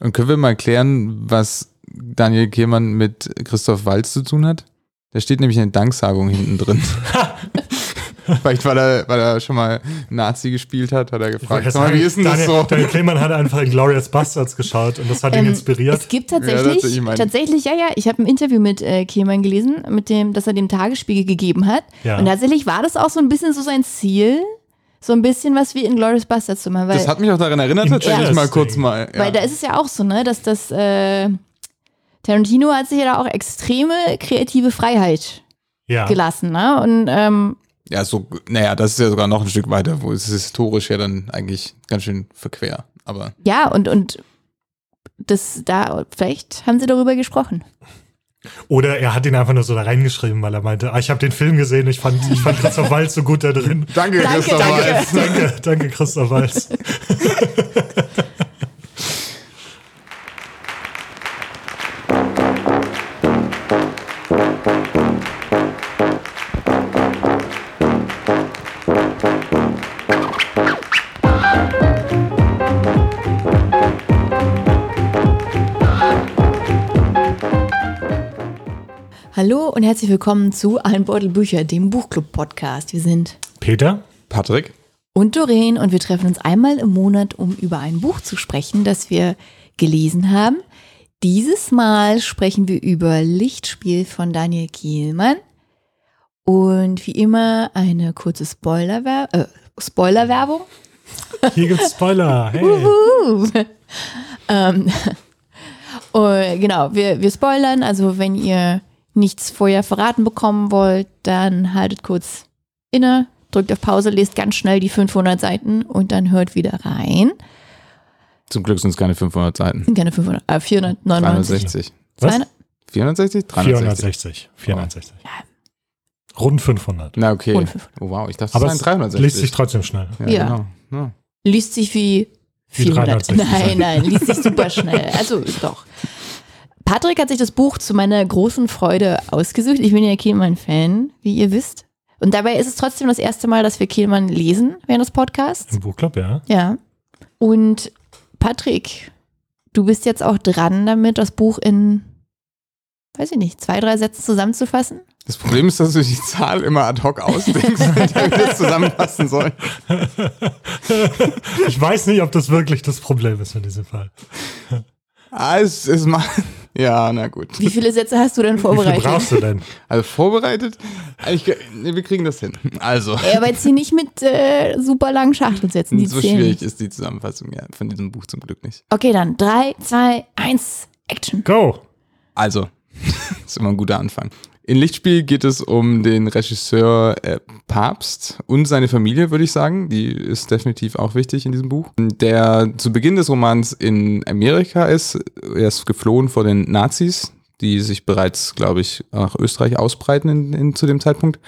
Und können wir mal klären, was Daniel Kehlmann mit Christoph Walz zu tun hat? Da steht nämlich eine Danksagung hinten drin. Vielleicht, weil er, weil er schon mal Nazi gespielt hat, hat er gefragt, Jetzt sag mal, habe wie ist denn das Daniel, so? Daniel Klemann hat einfach in Glorious Bastards geschaut und das hat ihn Ähm, inspiriert. Es gibt Ja, tatsächlich, das- ich meine- tatsächlich, ja, ja, ich habe ein Interview mit äh, Kehlmann gelesen, mit dem, das er dem Tagesspiegel gegeben hat. Ja. Und tatsächlich war das auch so ein bisschen so sein Ziel, so ein bisschen was wie in Glorious Bastards zu machen. Weil, Das hat mich auch daran erinnert, tatsächlich mal kurz mal. Ja. weil da ist es ja auch so, ne, dass das äh, Tarantino hat sich ja da auch extreme kreative Freiheit ja. gelassen, ne? Und ähm, ja, so, naja, das ist ja sogar noch ein Stück weiter, wo es ist historisch ja dann eigentlich ganz schön verquer. Aber ja, und, und das da, vielleicht haben sie darüber gesprochen. Oder er hat ihn einfach nur so da reingeschrieben, weil er meinte, ah, ich habe den Film gesehen, ich fand, ich fand Christoph Waltz so gut da drin. danke, Danke, Christoph danke. Waltz. danke, danke, Christoph Waltz. Hallo und herzlich willkommen zu Ein Beutel Bücher, dem Buchclub-Podcast. Wir sind Peter? Patrick, und Doreen und wir treffen uns einmal im Monat, um über ein Buch zu sprechen, das wir gelesen haben. Dieses Mal sprechen wir über Lichtspiel von Daniel Kielmann und wie immer eine kurze Spoilerwer äh, Spoilerwerbung. Hier gibt's Spoiler. Hey. Uh. ähm, oh, genau, wir, wir spoilern, also wenn ihr nichts vorher verraten bekommen wollt, dann haltet kurz inne, drückt auf Pause, lest ganz schnell die 500 Seiten und dann hört wieder rein. zum Glück sind es keine 500 Seiten. Sind keine 500, äh, 499. 360. Was? 200 460? 360. 460. 460. Rund 500. Na, okay. Und 500. Oh, wow, ich dachte, Aber das es seien 360. liest sich trotzdem schnell. ja, Ja. Genau. Ja. Liest sich wie Wie 400. 360 Nein, nein, liest sich super schnell. Also doch. Patrick hat sich das Buch zu meiner großen Freude ausgesucht. Ich bin ja Kehlmann-Fan, wie ihr wisst. Und dabei ist es trotzdem das erste Mal, dass wir Kehlmann lesen während des Podcasts. Im Buchclub, ja. Ja. Und Patrick, du bist jetzt auch dran damit, das Buch in, weiß ich nicht, zwei, drei Sätzen zusammenzufassen? Das Problem ist, dass du die Zahl immer ad hoc ausdenkst, damit das zusammenpassen soll. Ich weiß nicht, ob das wirklich das Problem ist in diesem Fall. Ah, es ist mal. Ja, na gut. Wie viele Sätze hast du denn Wie viel vorbereitet? brauchst du denn? Also vorbereitet? Ich, nee, wir kriegen das hin. Also, Ja, aber jetzt hier nicht mit äh, super langen Schachtelsätzen, die so zählen. schwierig ist die Zusammenfassung ja, von diesem Buch zum Glück nicht. Okay, dann drei, zwei, eins, Action. Go! Also, ist immer ein guter Anfang. In Lichtspiel geht es um den Regisseur äh, Papst und seine Familie, würde ich sagen. Die ist definitiv auch wichtig in diesem Buch. Der zu Beginn des Romans in Amerika ist. Er ist geflohen vor den Nazis, die sich bereits, glaube ich, nach Österreich ausbreiten in, in, zu dem Zeitpunkt.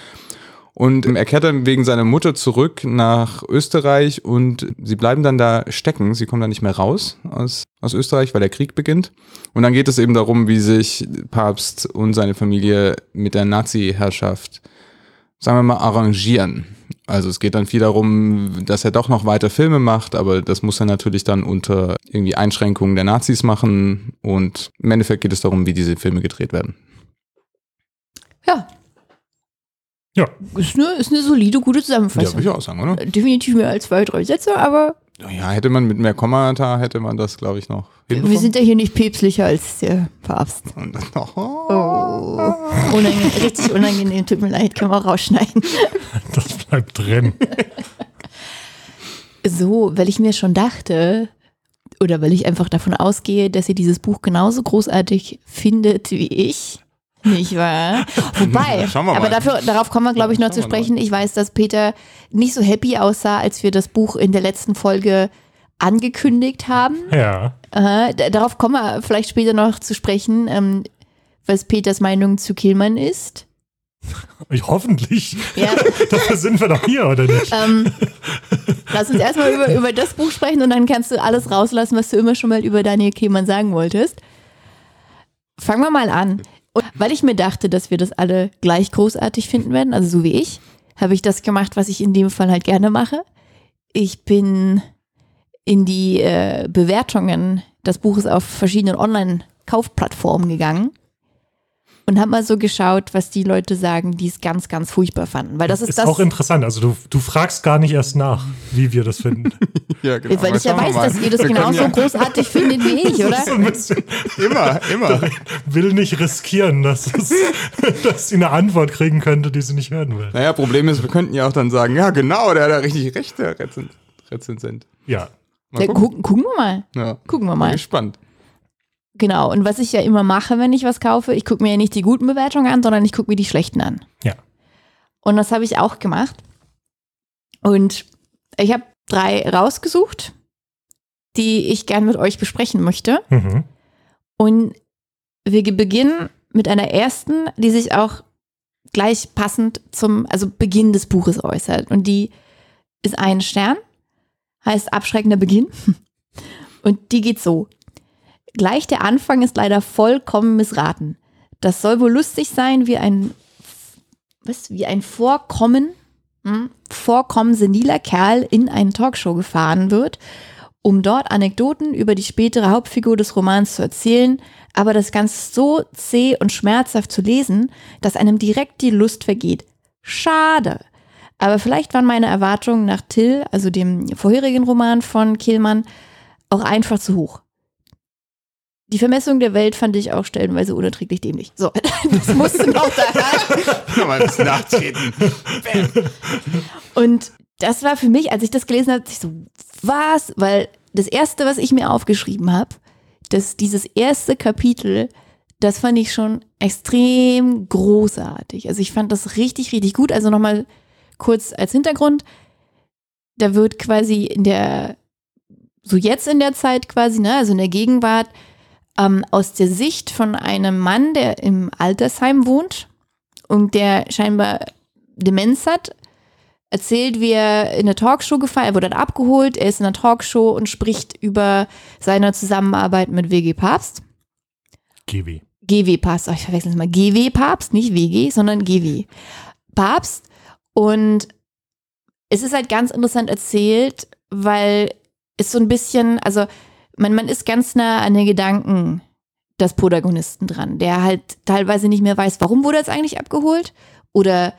Und er kehrt dann wegen seiner Mutter zurück nach Österreich und sie bleiben dann da stecken. Sie kommen dann nicht mehr raus aus, aus Österreich, weil der Krieg beginnt. Und dann geht es eben darum, wie sich Papst und seine Familie mit der Nazi-Herrschaft, sagen wir mal, arrangieren. Also es geht dann viel darum, dass er doch noch weiter Filme macht, aber das muss er natürlich dann unter irgendwie Einschränkungen der Nazis machen. Und im Endeffekt geht es darum, wie diese Filme gedreht werden. Ja, Ja, ist eine, ist eine solide, gute Ja, Zusammenfassung. würde ich auch sagen, oder? Definitiv mehr als zwei, drei Sätze, aber Ja, hätte man mit mehr Kommata, hätte man das, glaube ich, noch wir sind ja hier nicht päpstlicher als der Papst. Noch, Oh. Unangenehm, richtig unangenehm, tut mir leid, können wir auch rausschneiden. das bleibt drin. So, weil ich mir schon dachte, oder weil ich einfach davon ausgehe, dass ihr dieses Buch genauso großartig findet wie ich. Nicht wahr? Wobei, Schauen wir aber mal. dafür, darauf kommen wir, glaube ich, noch Schauen zu sprechen. Ich weiß, dass Peter nicht so happy aussah, als wir das Buch in der letzten Folge angekündigt haben. Ja. Äh, da- darauf kommen wir vielleicht später noch zu sprechen, ähm, was Peters Meinung zu Killmann ist. Ich, hoffentlich. Ja, Dafür sind wir doch hier, oder nicht? ähm, lass uns erstmal über, über das Buch sprechen und dann kannst du alles rauslassen, was du immer schon mal über Daniel Killmann sagen wolltest. Fangen wir mal an. Und weil ich mir dachte, dass wir das alle gleich großartig finden werden, also so wie ich, habe ich das gemacht, was ich in dem Fall halt gerne mache. Ich bin in die äh, Bewertungen Buch ist auf verschiedenen Online-Kaufplattformen gegangen und habe mal so geschaut, was die Leute sagen, die es ganz, ganz furchtbar fanden. Weil das ist, ist das. auch interessant. Also du, du fragst gar nicht erst nach, wie wir das finden. Ja, genau. weil ich ja weiß, dass ihr das Wir genauso ja großartig findet wie ich, oder? so Immer, immer. will nicht riskieren, dass, es, dass sie eine Antwort kriegen könnte, die sie nicht hören will. Naja, Problem ist, wir könnten ja auch dann sagen, ja genau, der hat ja richtig recht, der Rezen Rezensent. Ja. Gucken. gucken, wir mal. Ja. Gucken wir Bin mal. gespannt. Genau. Und was ich ja immer mache, wenn ich was kaufe, ich gucke mir ja nicht die guten Bewertungen an, sondern ich gucke mir die schlechten an. Ja. Und das habe ich auch gemacht. Und ich habe drei rausgesucht, die ich gern mit euch besprechen möchte. Mhm. Und wir beginnen mit einer ersten, die sich auch gleich passend zum, also Beginn des Buches äußert. Und die ist ein Stern, heißt abschreckender Beginn. Und die geht so. Gleich der Anfang ist leider vollkommen missraten. Das soll wohl lustig sein, wie ein, was, wie ein Vorkommen, hm, Vorkommen seniler Kerl in eine Talkshow gefahren wird, um dort Anekdoten über die spätere Hauptfigur des Romans zu erzählen, aber das Ganze so zäh und schmerzhaft zu lesen, dass einem direkt die Lust vergeht. Schade. Aber vielleicht waren meine Erwartungen nach Till, also dem vorherigen Roman von Kehlmann, auch einfach zu hoch. Die Vermessung der Welt fand ich auch stellenweise unerträglich dämlich. So, das musste noch da rein. Mal bisschen nachtreten. Und das war für mich, als ich das gelesen habe, ich so, was? Weil das erste, was ich mir aufgeschrieben habe, dass dieses erste Kapitel, das fand ich schon extrem großartig. Also ich fand das richtig, richtig gut. Also nochmal kurz als Hintergrund. Da wird quasi in der, so jetzt in der Zeit quasi, ne, also in der Gegenwart, ähm, aus der Sicht von einem Mann, der im Altersheim wohnt und der scheinbar Demenz hat, erzählt, wie er in eine Talkshow gefallen, er wurde dann abgeholt, er ist in einer Talkshow und spricht über seine Zusammenarbeit mit WG Papst. GW. GW Papst, oh, ich verwechsel es mal, GW Papst, nicht WG, sondern GW Papst. Und es ist halt ganz interessant erzählt, weil es so ein bisschen, also man, man ist ganz nah an den Gedanken des Protagonisten dran, der halt teilweise nicht mehr weiß, warum wurde er jetzt eigentlich abgeholt oder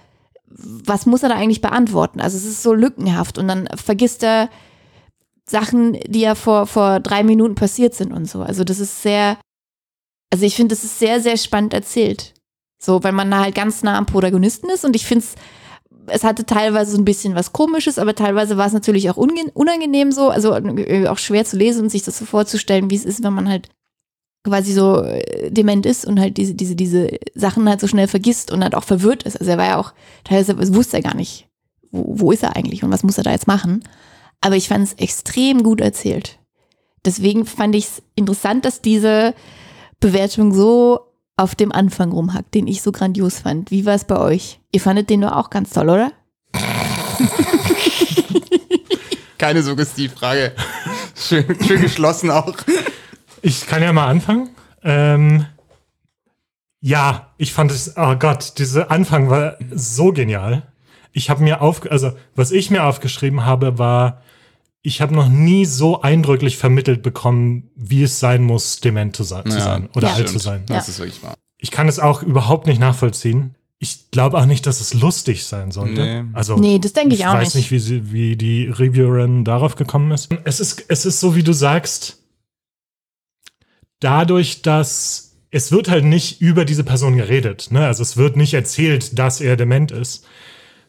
was muss er da eigentlich beantworten? Also es ist so lückenhaft und dann vergisst er Sachen, die ja vor, vor drei Minuten passiert sind und so. Also das ist sehr, also ich finde, das ist sehr, sehr spannend erzählt. So, weil man da halt ganz nah am Protagonisten ist und ich finde es, es hatte teilweise so ein bisschen was Komisches, aber teilweise war es natürlich auch unangenehm so, also äh, auch schwer zu lesen und sich das so vorzustellen, wie es ist, wenn man halt quasi so äh, dement ist und halt diese, diese, diese Sachen halt so schnell vergisst und halt auch verwirrt ist. Also er war ja auch, teilweise wusste er gar nicht, wo, wo ist er eigentlich und was muss er da jetzt machen. Aber ich fand es extrem gut erzählt. Deswegen fand ich es interessant, dass diese Bewertung so auf dem Anfang rumhackt, den ich so grandios fand. Wie war es bei euch? Ihr fandet den doch auch ganz toll, oder? Keine Suggestivfrage. Schön, schön geschlossen auch. Ich kann ja mal anfangen. Ähm, ja, ich fand es, oh Gott, dieser Anfang war so genial. Ich habe mir auf, also was ich mir aufgeschrieben habe, war, ich habe noch nie so eindrücklich vermittelt bekommen, wie es sein muss, dement zu, sein, zu sein oder Ja. alt zu Stimmt. sein. Das Ja. ist wirklich wahr. Ich kann es auch überhaupt nicht nachvollziehen. Ich glaube auch nicht, dass es lustig sein sollte. Nee. Also Nee, das denke ich auch weiß nicht. nicht, wie, sie, wie die Reviewerin darauf gekommen ist. Es ist, es ist so, wie du sagst, dadurch, dass es wird halt nicht über diese Person geredet. Ne? Also es wird nicht erzählt, dass er dement ist,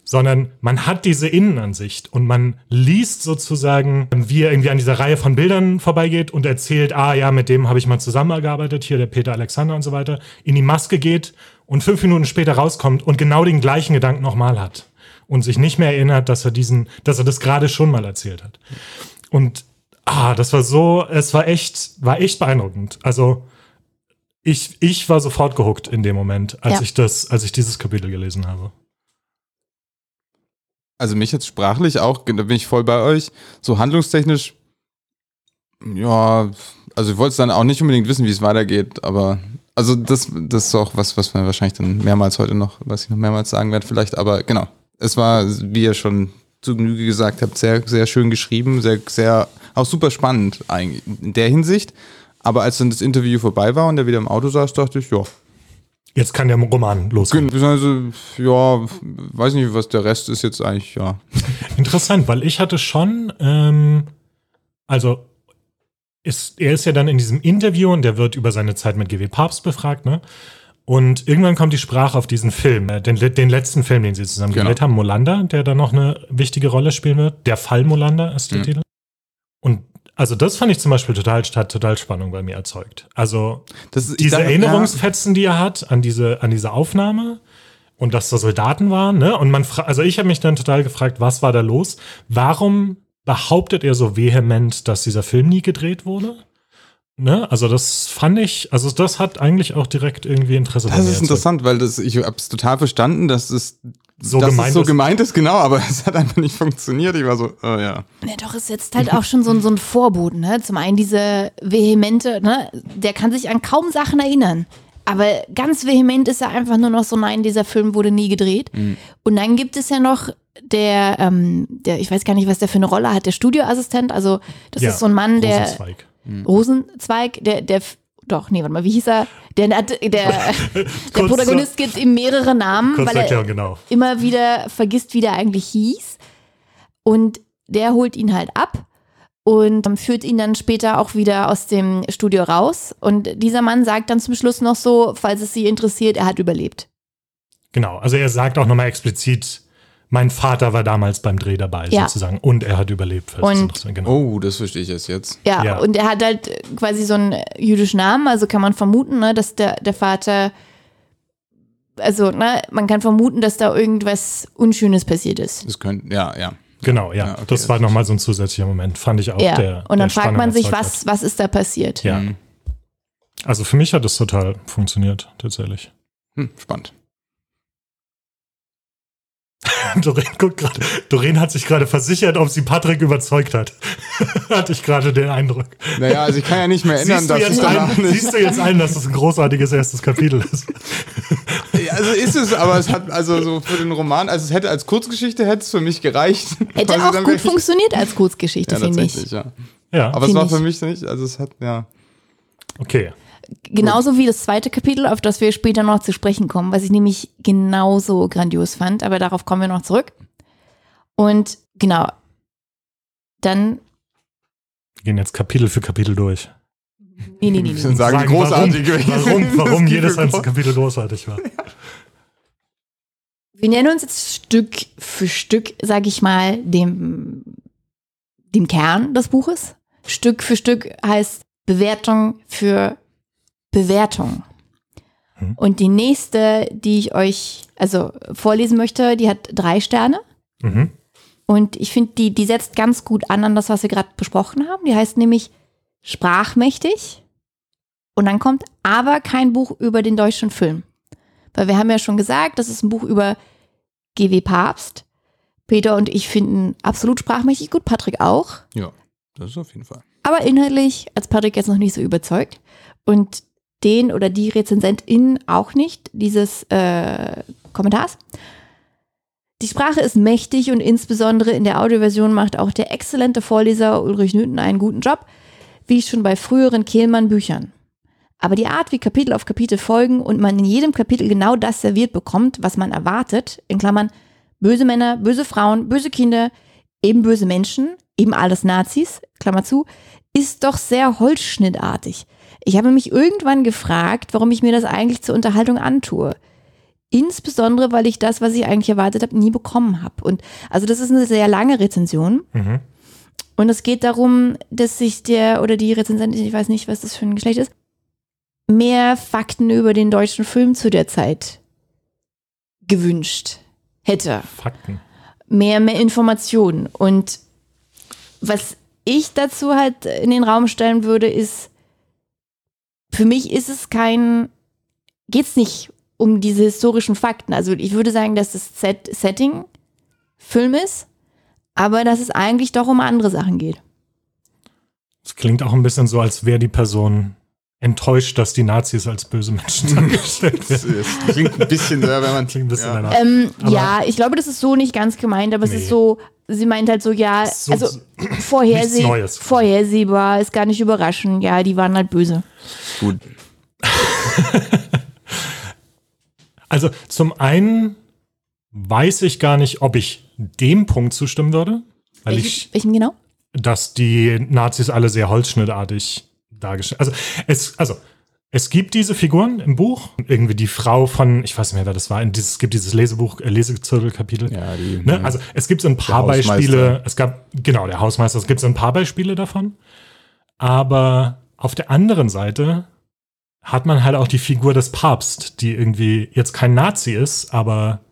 sondern man hat diese Innenansicht und man liest sozusagen, wie er irgendwie an dieser Reihe von Bildern vorbeigeht und erzählt, ah ja, mit dem habe ich mal zusammengearbeitet, hier der Peter Alexander und so weiter, in die Maske geht und fünf Minuten später rauskommt und genau den gleichen Gedanken nochmal hat und sich nicht mehr erinnert, dass er diesen, dass er das gerade schon mal erzählt hat. Und ah, das war so, es war echt, war echt beeindruckend. Also ich, ich war sofort gehuckt in dem Moment, als Ja. ich das, als ich dieses Kapitel gelesen habe. Also mich jetzt sprachlich auch, da bin ich voll bei euch. So handlungstechnisch, ja, also ich wollte es dann auch nicht unbedingt wissen, wie es weitergeht, aber also das, das ist auch was, was wir wahrscheinlich dann mehrmals heute noch, was ich noch mehrmals sagen werde vielleicht, aber genau. Es war, wie ihr schon zu Genüge gesagt habt, sehr, sehr schön geschrieben, sehr, sehr, auch super spannend eigentlich in der Hinsicht. Aber als dann das Interview vorbei war und er wieder im Auto saß, dachte ich, ja. Jetzt kann der Roman losgehen. Also, ja, weiß nicht, was der Rest ist jetzt eigentlich, ja. Interessant, weil ich hatte schon, ähm, also ist, er ist ja dann in diesem Interview und der wird über seine Zeit mit GW Papst befragt, ne? Und irgendwann kommt die Sprache auf diesen Film, äh, den, den letzten Film, den sie zusammen Genau. gedreht haben, Molander, der da noch eine wichtige Rolle spielen wird. Der Fall Molander ist der Mhm. Titel. Und also das fand ich zum Beispiel total, hat total Spannung bei mir erzeugt. Also ich diese dachte, Erinnerungsfetzen, die er hat an diese, an diese Aufnahme und dass da Soldaten waren, ne? Und man also ich habe mich dann total gefragt, was war da los? Warum behauptet er so vehement, dass dieser Film nie gedreht wurde? Ne? Also das fand ich, also das hat eigentlich auch direkt irgendwie Interesse Ja, das ist erzeugt. interessant, weil das, ich habe es total verstanden, dass es So dass gemeint es so ist. gemeint ist, genau, aber es hat einfach nicht funktioniert. Ich war so, oh ja. Ja, doch, es setzt halt auch schon so, ein- so ein Vorboten. Ne? Zum einen diese vehemente, ne? der kann sich an kaum Sachen erinnern. Aber ganz vehement ist er einfach nur noch so, nein, dieser Film wurde nie gedreht. Und dann gibt es ja noch der, ähm, der, ich weiß gar nicht, was der für eine Rolle hat, der Studioassistent. Also, das Ja, ist so ein Mann, der. Rosenzweig. Rosenzweig, der, der, doch, nee, warte mal, wie hieß er? Der, der, der, Protagonist gibt ihm mehrere Namen, weil er genau. immer wieder vergisst, wie der eigentlich hieß. Und der holt ihn halt ab und ähm, führt ihn dann später auch wieder aus dem Studio raus. Und dieser Mann sagt dann zum Schluss noch so, falls es Sie interessiert, er hat überlebt. Genau. Also er sagt auch nochmal explizit, mein Vater war damals beim Dreh dabei, Ja. sozusagen. Und er hat überlebt. falls Und- genau. Oh, das verstehe ich jetzt jetzt. Ja, Ja. und er hat halt quasi so einen jüdischen Namen, also kann man vermuten, ne, dass der, der Vater, also ne, man kann vermuten, dass da irgendwas Unschönes passiert ist. Das könnte, ja, ja. Genau, ja. Ja, okay, das das war nochmal so ein zusätzlicher Moment, fand ich auch. ja, Der, und dann der fragt Spannung man sich, was, was ist da passiert? Ja. Mhm. Also für mich hat das total funktioniert, tatsächlich. Hm, spannend. Doreen guckt gerade. Doreen hat sich gerade versichert, ob sie Patrick überzeugt hat. Hatte ich gerade den Eindruck. Naja, also ich kann ja nicht mehr ändern, Siehst du, dass es jetzt danach ein, nicht. siehst du jetzt ein, dass es ein großartiges erstes Kapitel ist? Ja, Also ist es, aber es hat also so für den Roman, also es hätte als Kurzgeschichte hätte es für mich gereicht. Hätte auch gut funktioniert als Kurzgeschichte, Ja, finde ich. tatsächlich, ja. Ja, Aber es war für mich nicht, also es hat, ja. okay. Genauso wie das zweite Kapitel, auf das wir später noch zu sprechen kommen, was ich nämlich genauso grandios fand, aber darauf kommen wir noch zurück. Und genau, dann, Wir gehen jetzt Kapitel für Kapitel durch. nee, nee, nee, Ich nee. sagen, wie großartig warum, warum, warum jedes einzelne Kapitel großartig war. Wir nähern uns jetzt Stück für Stück, sage ich mal, dem, dem Kern des Buches. Stück für Stück heißt Bewertung für Bewertung. Hm. Und die nächste, die ich euch also vorlesen möchte, die hat drei Sterne. Mhm. Und ich finde, die, die setzt ganz gut an an das, was wir gerade besprochen haben. Die heißt nämlich Sprachmächtig. Und dann kommt aber kein Buch über den deutschen Film. Weil wir haben ja schon gesagt, das ist ein Buch über GW Papst. Peter und ich finden absolut sprachmächtig gut, Patrick auch. Ja, das ist auf jeden Fall. Aber inhaltlich als Patrick jetzt noch nicht so überzeugt. Und den oder die Rezensentin auch nicht, dieses äh, Kommentars. Die Sprache ist mächtig und insbesondere in der Audioversion macht auch der exzellente Vorleser Ulrich Newton einen guten Job, wie schon bei früheren Kehlmann-Büchern. Aber die Art, wie Kapitel auf Kapitel folgen und man in jedem Kapitel genau das serviert bekommt, was man erwartet, in Klammern böse Männer, böse Frauen, böse Kinder, eben böse Menschen, eben alles Nazis, Klammer zu, ist doch sehr holzschnittartig. Ich habe mich irgendwann gefragt, warum ich mir das eigentlich zur Unterhaltung antue. Insbesondere, weil ich das, was ich eigentlich erwartet habe, nie bekommen habe. Und also das ist eine sehr lange Rezension. Mhm. Und es geht darum, dass sich der oder die Rezensentin, ich weiß nicht, was das für ein Geschlecht ist, mehr Fakten über den deutschen Film zu der Zeit gewünscht hätte Fakten. mehr, mehr Informationen. Und was ich dazu halt in den Raum stellen würde, ist, für mich ist es kein, geht es nicht um diese historischen Fakten. Also ich würde sagen, dass das Set Setting Film ist, aber dass es eigentlich doch um andere Sachen geht. Es klingt auch ein bisschen so, als wäre die Person enttäuscht, dass die Nazis als böse Menschen dargestellt werden. das klingt ein bisschen, wenn man Klingt ein bisschen ja. danach. Ähm, ja, ich glaube, das ist so nicht ganz gemeint, aber es Nee. ist so, sie meint halt so, ja, So- also vorherseh Neues. vorhersehbar, ist gar nicht überraschend, ja, die waren halt böse. gut. Also zum einen weiß ich gar nicht, ob ich dem Punkt zustimmen würde, weil Welchen, ich, welchen genau? dass die Nazis alle sehr holzschnittartig dargestellt. Also es, also es gibt diese Figuren im Buch, irgendwie die Frau von, ich weiß nicht mehr, wer das war. Dieses, es gibt dieses Lesebuch, äh, Lesezirkelkapitel. Ja, die, Ne? Also es gibt so ein paar. Beispiele. Es gab, genau, der Hausmeister, es gibt so ein paar Beispiele davon. Aber auf der anderen Seite hat man halt auch die Figur des Papst, die irgendwie jetzt kein Nazi ist, aber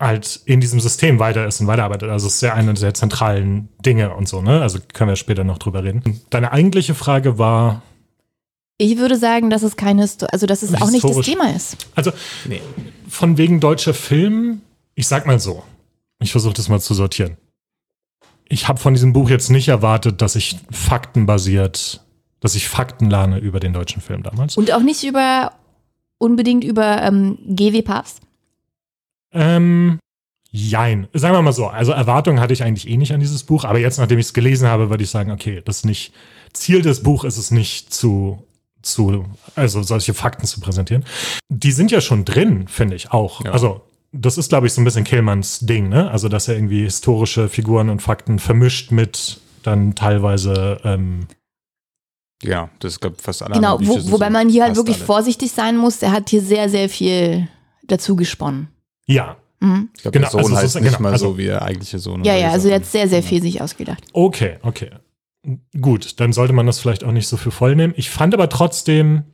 halt in diesem System weiter ist und weiterarbeitet. Also es ist ja eine der zentralen Dinge und so, ne? Also können wir später noch drüber reden. Deine eigentliche Frage war, Ich würde sagen, dass es keine, Histo also dass es auch nicht das. Thema ist. also Nee. von wegen deutscher Film, ich sag mal so, ich versuche das mal zu sortieren. Ich habe von diesem Buch jetzt nicht erwartet, dass ich faktenbasiert, dass ich Fakten lerne über den deutschen Film damals. Und auch nicht über unbedingt über ähm, GW Papst. Ähm, jein. Sagen wir mal so. Also Erwartungen hatte ich eigentlich eh nicht an dieses Buch, aber jetzt, nachdem ich es gelesen habe, würde ich sagen, okay, das ist nicht, Ziel des Buchs ist es nicht zu, zu, also solche Fakten zu präsentieren. Die sind ja schon drin, finde ich auch. Ja. Also, das ist, glaube ich, so ein bisschen Killmanns Ding, ne? Also, dass er irgendwie historische Figuren und Fakten vermischt mit dann teilweise, ähm, ja, das ist, glaube ich, fast alle Genau, anderen wo, wobei man hier halt wirklich alle. vorsichtig sein muss. Er hat hier sehr, sehr viel dazu gesponnen. Ja, Mhm. Ich glaube, genau, der Sohn also es heißt ist- nicht genau, mal also- so wie der eigentliche Sohn. Ja, ja, also so. er hat sehr, sehr viel sich ausgedacht. Okay, okay. Gut, dann sollte man das vielleicht auch nicht so für voll nehmen. Ich fand aber trotzdem,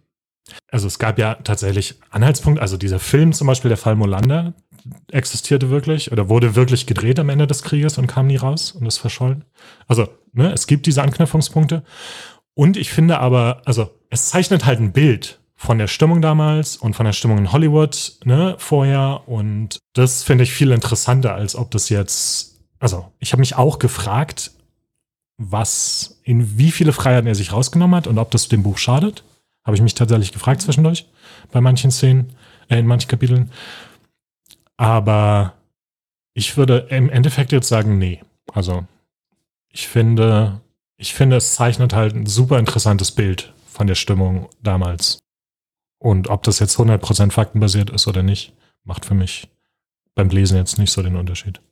also es gab ja tatsächlich Anhaltspunkte, also dieser Film zum Beispiel, der Fall Molander, existierte wirklich oder wurde wirklich gedreht am Ende des Krieges und kam nie raus und ist verschollen. Also, ne, es gibt diese Anknüpfungspunkte. Und ich finde aber, also es zeichnet halt ein Bild von der Stimmung damals und von der Stimmung in Hollywood, ne, vorher. Und das finde ich viel interessanter, als ob das jetzt, also ich habe mich auch gefragt, was, in wie viele Freiheiten er sich rausgenommen hat und ob das dem Buch schadet. Habe ich mich tatsächlich gefragt zwischendurch bei manchen Szenen, äh, in manchen Kapiteln. Aber ich würde im Endeffekt jetzt sagen, nee. Also ich finde, ich finde, es zeichnet halt ein super interessantes Bild von der Stimmung damals. Und ob das jetzt 100% faktenbasiert ist oder nicht, macht für mich beim Lesen jetzt nicht so den Unterschied.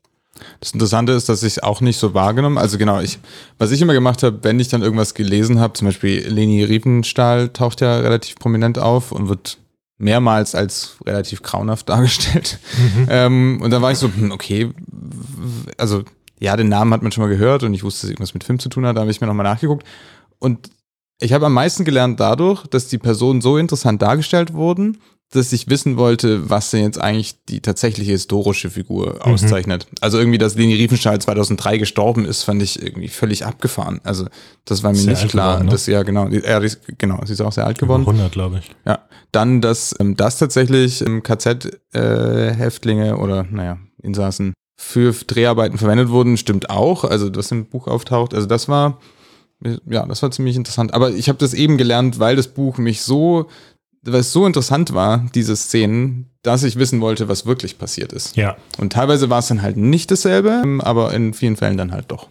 Das Interessante ist, dass ich es auch nicht so wahrgenommen. Also genau, ich, was ich immer gemacht habe, wenn ich dann irgendwas gelesen habe, zum Beispiel Leni Riefenstahl taucht ja relativ prominent auf und wird mehrmals als relativ grauenhaft dargestellt. Ähm, und dann war ich so, hm, okay, also ja, den Namen hat man schon mal gehört und ich wusste, dass irgendwas mit Film zu tun hat, da habe ich mir nochmal nachgeguckt. Und ich habe am meisten gelernt dadurch, dass die Personen so interessant dargestellt wurden, dass ich wissen wollte, was denn jetzt eigentlich die tatsächliche historische Figur auszeichnet. Also irgendwie, dass Leni Riefenstahl 2003 gestorben ist, fand ich irgendwie völlig abgefahren. Also das war mir Sehr nicht alt klar. geworden, ne? dass, ja, genau, ja, die ist, genau, sie ist auch sehr alt geworden. 100, glaube ich. Ja, dann, dass ähm, das tatsächlich ähm, KZ-Häftlinge oder, naja, Insassen für Dreharbeiten verwendet wurden, stimmt auch. Also, das im Buch auftaucht. Also, das war, äh, ja, das war ziemlich interessant. Aber ich habe das eben gelernt, weil das Buch mich so, weil es so interessant war, diese Szenen, dass ich wissen wollte, was wirklich passiert ist. Ja, Und teilweise war es dann halt nicht dasselbe, aber in vielen Fällen dann halt doch.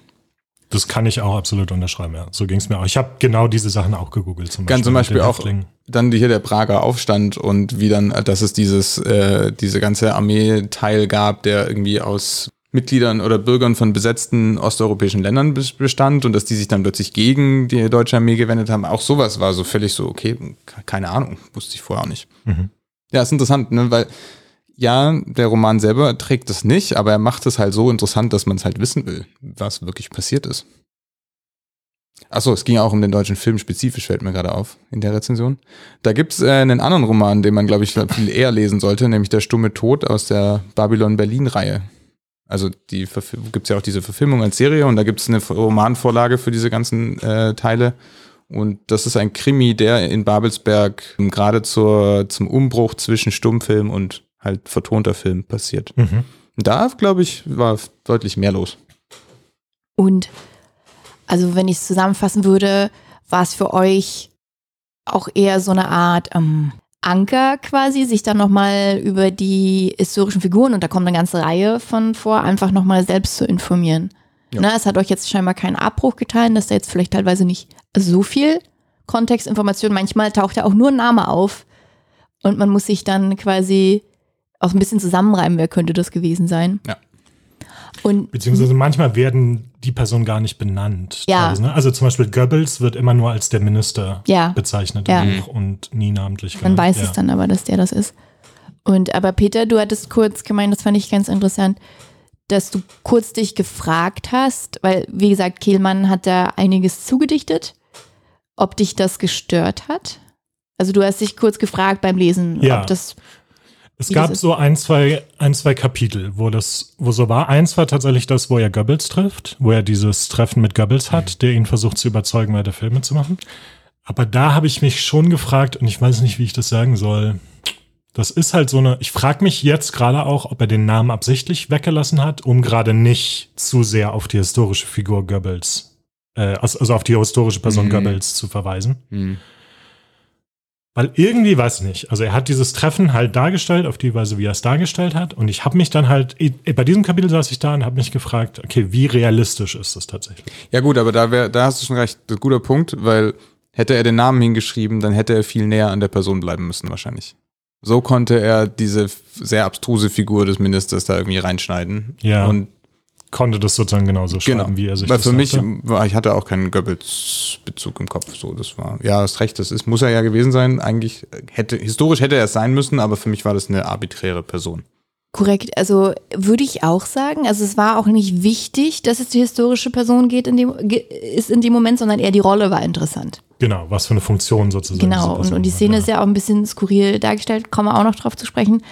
das kann ich auch absolut unterschreiben, ja. So ging es mir auch. Ich habe genau diese Sachen auch gegoogelt. Zum Ganz zum Beispiel auch Häftlingen. dann hier der Prager Aufstand und wie dann, dass es dieses, äh, diese ganze Armeeteil gab, der irgendwie aus Mitgliedern oder Bürgern von besetzten osteuropäischen Ländern bes- bestand und dass die sich dann plötzlich gegen die deutsche Armee gewendet haben. Auch sowas war so völlig so, okay, ke- keine Ahnung, wusste ich vorher auch nicht. Mhm. Ja, ist interessant, ne? weil ja, der Roman selber trägt das nicht, aber er macht es halt so interessant, dass man es halt wissen will, was wirklich passiert ist. Achso, es ging auch um den deutschen Film spezifisch, fällt mir gerade auf in der Rezension. Da gibt's äh, einen anderen Roman, den man, glaube ich, viel eher lesen sollte, nämlich Der stumme Tod aus der Babylon-Berlin-Reihe. Also die Verfi- gibt's ja auch diese Verfilmung als Serie und da gibt's eine Romanvorlage für diese ganzen äh, Teile. Und das ist ein Krimi, der in Babelsberg gerade zur, zum Umbruch zwischen Stummfilm und halt vertonter Film passiert. Mhm. Und da, glaube ich, war deutlich mehr los. Und also wenn ich es zusammenfassen würde, war es für euch auch eher so eine Art ähm, Anker quasi, sich dann nochmal über die historischen Figuren, und da kommt eine ganze Reihe von vor, einfach nochmal selbst zu informieren. Ja. Na, es hat euch jetzt scheinbar keinen Abbruch getan, dass da jetzt vielleicht teilweise nicht so viel Kontextinformation, manchmal taucht ja auch nur ein Name auf und man muss sich dann quasi auch ein bisschen zusammenreimen, wer könnte das gewesen sein. Ja. Und Beziehungsweise manchmal werden die Personen gar nicht benannt. Ja. teilweise, ne? Also zum Beispiel Goebbels wird immer nur als der Minister Ja. bezeichnet Ja. und nie namentlich Man genannt. weiß ja. es dann aber, dass der das ist. Und aber Peter, du hattest kurz gemeint, das fand ich ganz interessant, dass du kurz dich gefragt hast, weil wie gesagt, Kehlmann hat da einiges zugedichtet, ob dich das gestört hat. Also du hast dich kurz gefragt beim Lesen, Ja. ob das Es gab so ein zwei, ein, zwei Kapitel, wo das, wo so war. Eins war tatsächlich das, wo er Goebbels trifft, wo er dieses Treffen mit Goebbels hat, der ihn versucht zu überzeugen, weiter Filme zu machen. Aber da habe ich mich schon gefragt, und ich weiß nicht, wie ich das sagen soll. Das ist halt so eine, ich frage mich jetzt gerade auch, ob er den Namen absichtlich weggelassen hat, um gerade nicht zu sehr auf die historische Figur Goebbels, äh, also also auf die historische Person Mhm. Goebbels zu verweisen. Hm. Weil irgendwie, weiß ich nicht, also er hat dieses Treffen halt dargestellt, auf die Weise, wie er es dargestellt hat. Und ich habe mich dann halt, bei diesem Kapitel saß ich da und habe mich gefragt, okay, wie realistisch ist das tatsächlich? Ja gut, aber da, wär, da hast du schon recht, das ist ein guter Punkt, weil hätte er den Namen hingeschrieben, dann hätte er viel näher an der Person bleiben müssen wahrscheinlich. So konnte er diese sehr abstruse Figur des Ministers da irgendwie reinschneiden. Ja, Und Konnte das sozusagen genauso schreiben, genau, wie er sich weil das für mich, war, ich hatte auch keinen Goebbels-Bezug im Kopf. So, das war, ja, hast recht, das ist, muss er ja gewesen sein. Eigentlich hätte, historisch hätte er es sein müssen, aber für mich war das eine arbiträre Person. korrekt, also würde ich auch sagen, also es war auch nicht wichtig, dass es die historische Person geht in dem, ist in dem Moment, sondern eher die Rolle war interessant. Genau, was für eine Funktion sozusagen. Genau, und, und die Szene ja. ist ja auch ein bisschen skurril dargestellt, kommen wir auch noch drauf zu sprechen.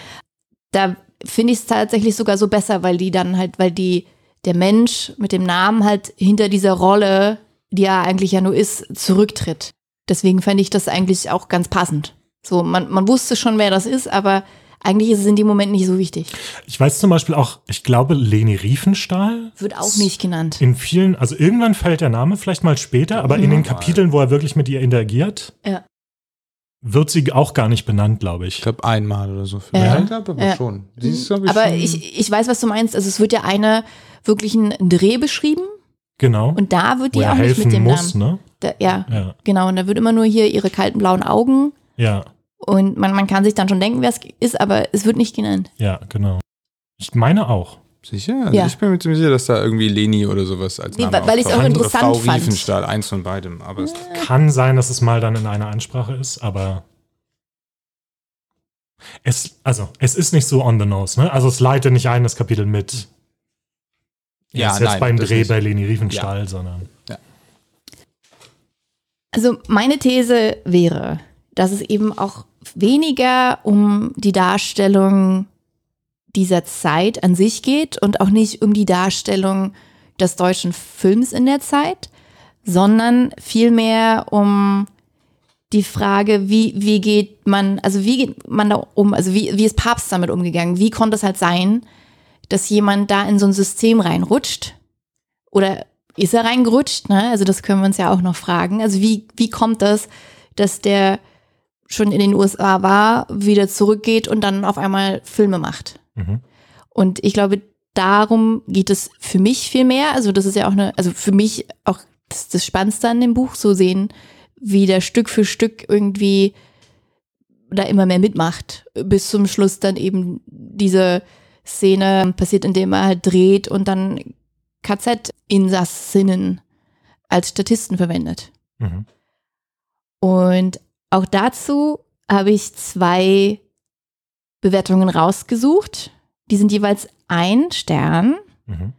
Da finde ich es tatsächlich sogar so besser, weil die dann halt, weil die, der Mensch mit dem Namen halt hinter dieser Rolle, die er eigentlich ja nur ist, zurücktritt. Deswegen fände ich das eigentlich auch ganz passend. So, man, man wusste schon, wer das ist, aber eigentlich ist es in dem Moment nicht so wichtig. Ich weiß zum Beispiel auch, ich glaube, Leni Riefenstahl Wird auch nicht genannt. in vielen, also irgendwann fällt der Name vielleicht mal später, aber in den Kapiteln, wo er wirklich mit ihr interagiert, Ja. Wird sie auch gar nicht benannt, glaube ich. Ich glaube einmal oder so. Ja. Vielleicht, ich glaube aber Ja. schon. Sie ist, ich, Aber schon- ich, ich weiß, was du meinst. Also es wird ja eine wirklich ein Dreh beschrieben Genau. und da wird wo die er auch nicht mit helfen dem muss, Namen. ne? Da, ja, Ja, Genau, und da wird immer nur hier ihre kalten blauen Augen ja, und man, man kann sich dann schon denken, wer es ist, aber es wird nicht genannt. ja, genau. Ich meine auch. Sicher? Also Ja. Ich bin mir ziemlich sicher, dass da irgendwie Leni oder sowas als Nee, Name weil- weil ich's auch auftaucht. interessant Frau fand. Riefenstahl, eins von beidem. Aber es, Kann sein, dass es mal dann in einer Ansprache ist, aber es, also, es ist nicht so on the nose, ne? Also es leitet nicht ein, das Kapitel mit. Ja, ist jetzt nein, beim Dreh bei Leni Riefenstahl, sondern. Also meine These wäre, dass es eben auch weniger um die Darstellung dieser Zeit an sich geht und auch nicht um die Darstellung des deutschen Films in der Zeit, sondern vielmehr um die Frage, wie, wie geht man, also wie geht man da um, also wie, wie ist Papst damit umgegangen? Wie konnte es halt sein, dass jemand da in so ein System reinrutscht? Oder ist er reingerutscht? Ne? Also das können wir uns ja auch noch fragen. Also wie, wie kommt das, dass der schon in den USA war, wieder zurückgeht und dann auf einmal Filme macht? Mhm. Und ich glaube, darum geht es für mich viel mehr. Also das ist ja auch eine, also für mich auch das, das Spannendste an dem Buch, so sehen, wie der Stück für Stück irgendwie da immer mehr mitmacht, bis zum Schluss dann eben diese Szene passiert, indem er halt dreht und dann KZ-Insassinnen als Statisten verwendet. Mhm. Und auch dazu habe ich zwei Bewertungen rausgesucht. Die sind jeweils ein Stern Mhm.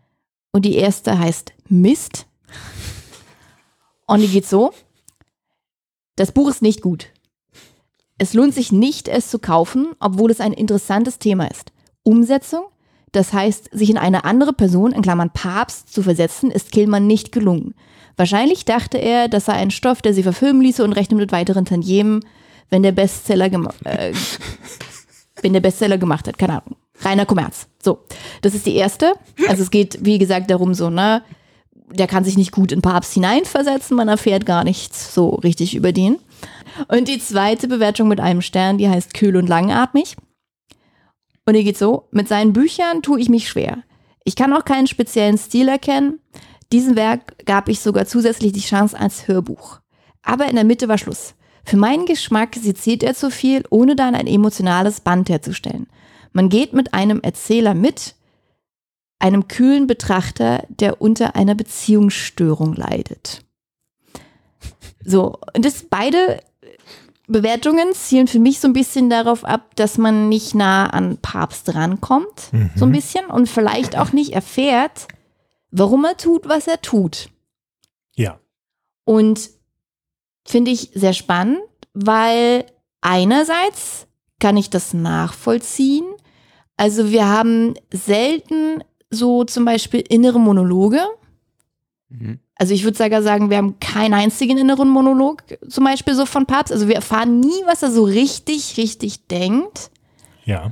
und die erste heißt Mist. Und die geht so. Das Buch ist nicht gut. Es lohnt sich nicht, es zu kaufen, obwohl es ein interessantes Thema ist. Umsetzung, das heißt, sich in eine andere Person, in Klammern Papst, zu versetzen, ist Killmann nicht gelungen. Wahrscheinlich dachte er, das sei ein Stoff, der sie verfilmen ließe und rechnet mit weiteren Tantiemen, wenn der Bestseller, äh, wenn der Bestseller gemacht hat. Keine Ahnung. Reiner Kommerz. So, das ist die erste. Also es geht, wie gesagt, darum so, ne, der kann sich nicht gut in Papst hineinversetzen, man erfährt gar nichts so richtig über den. Und die zweite Bewertung mit einem Stern, die heißt kühl und langatmig. Und die geht so, mit seinen Büchern tue ich mich schwer. Ich kann auch keinen speziellen Stil erkennen. Diesem Werk gab ich sogar zusätzlich die Chance als Hörbuch. Aber in der Mitte war Schluss. Für meinen Geschmack seziert er zu viel, ohne dann ein emotionales Band herzustellen. Man geht mit einem Erzähler mit, einem kühlen Betrachter, der unter einer Beziehungsstörung leidet. So, und das beide Bewertungen zielen für mich so ein bisschen darauf ab, dass man nicht nah an Papst rankommt, Mhm. so ein bisschen, und vielleicht auch nicht erfährt, warum er tut, was er tut. Ja. Und finde ich sehr spannend, weil einerseits kann ich das nachvollziehen. Also wir haben selten so zum Beispiel innere Monologe. Mhm. Also ich würde sogar sagen, wir haben keinen einzigen inneren Monolog, zum Beispiel so von Papst. Also wir erfahren nie, was er so richtig, richtig denkt. Ja.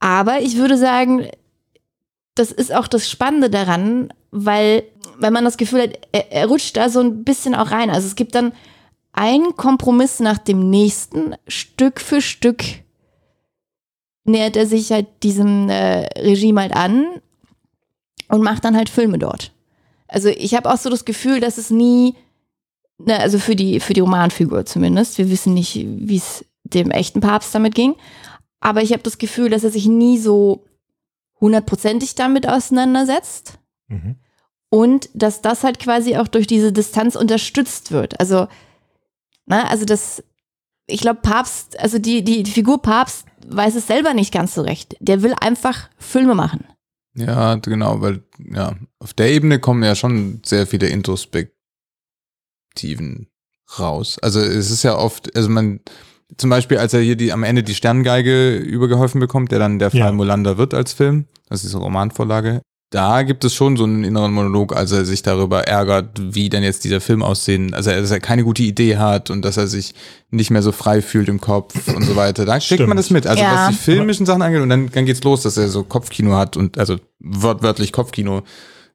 Aber ich würde sagen, das ist auch das Spannende daran, weil, weil man das Gefühl hat, er, er rutscht da so ein bisschen auch rein. Also es gibt dann einen Kompromiss nach dem nächsten, Stück für Stück nähert er sich halt diesem äh, Regime halt an und macht dann halt Filme dort. Also ich habe auch so das Gefühl, dass es nie, ne, also für die, für die Romanfigur zumindest, wir wissen nicht, wie es dem echten Papst damit ging, aber ich habe das Gefühl, dass er sich nie so hundertprozentig damit auseinandersetzt Mhm. und dass das halt quasi auch durch diese Distanz unterstützt wird. Also, ne, also das, ich glaube, Papst, also die, die Figur Papst weiß es selber nicht ganz so recht. Der will einfach Filme machen. Ja, genau, weil ja, auf der Ebene kommen ja schon sehr viele Introspektiven raus. Also es ist ja oft, also man, zum Beispiel, als er hier die, am Ende die Sterngeige übergeholfen bekommt, der dann der Fall Ja. Molander wird als Film, das ist eine Romanvorlage, da gibt es schon so einen inneren Monolog, als er sich darüber ärgert, wie denn jetzt dieser Film aussehen, also dass er keine gute Idee hat und dass er sich nicht mehr so frei fühlt im Kopf und so weiter. Da kriegt man das mit. Also Ja. was die filmischen Sachen angeht und dann, dann geht's los, dass er so Kopfkino hat und also wörtlich Kopfkino.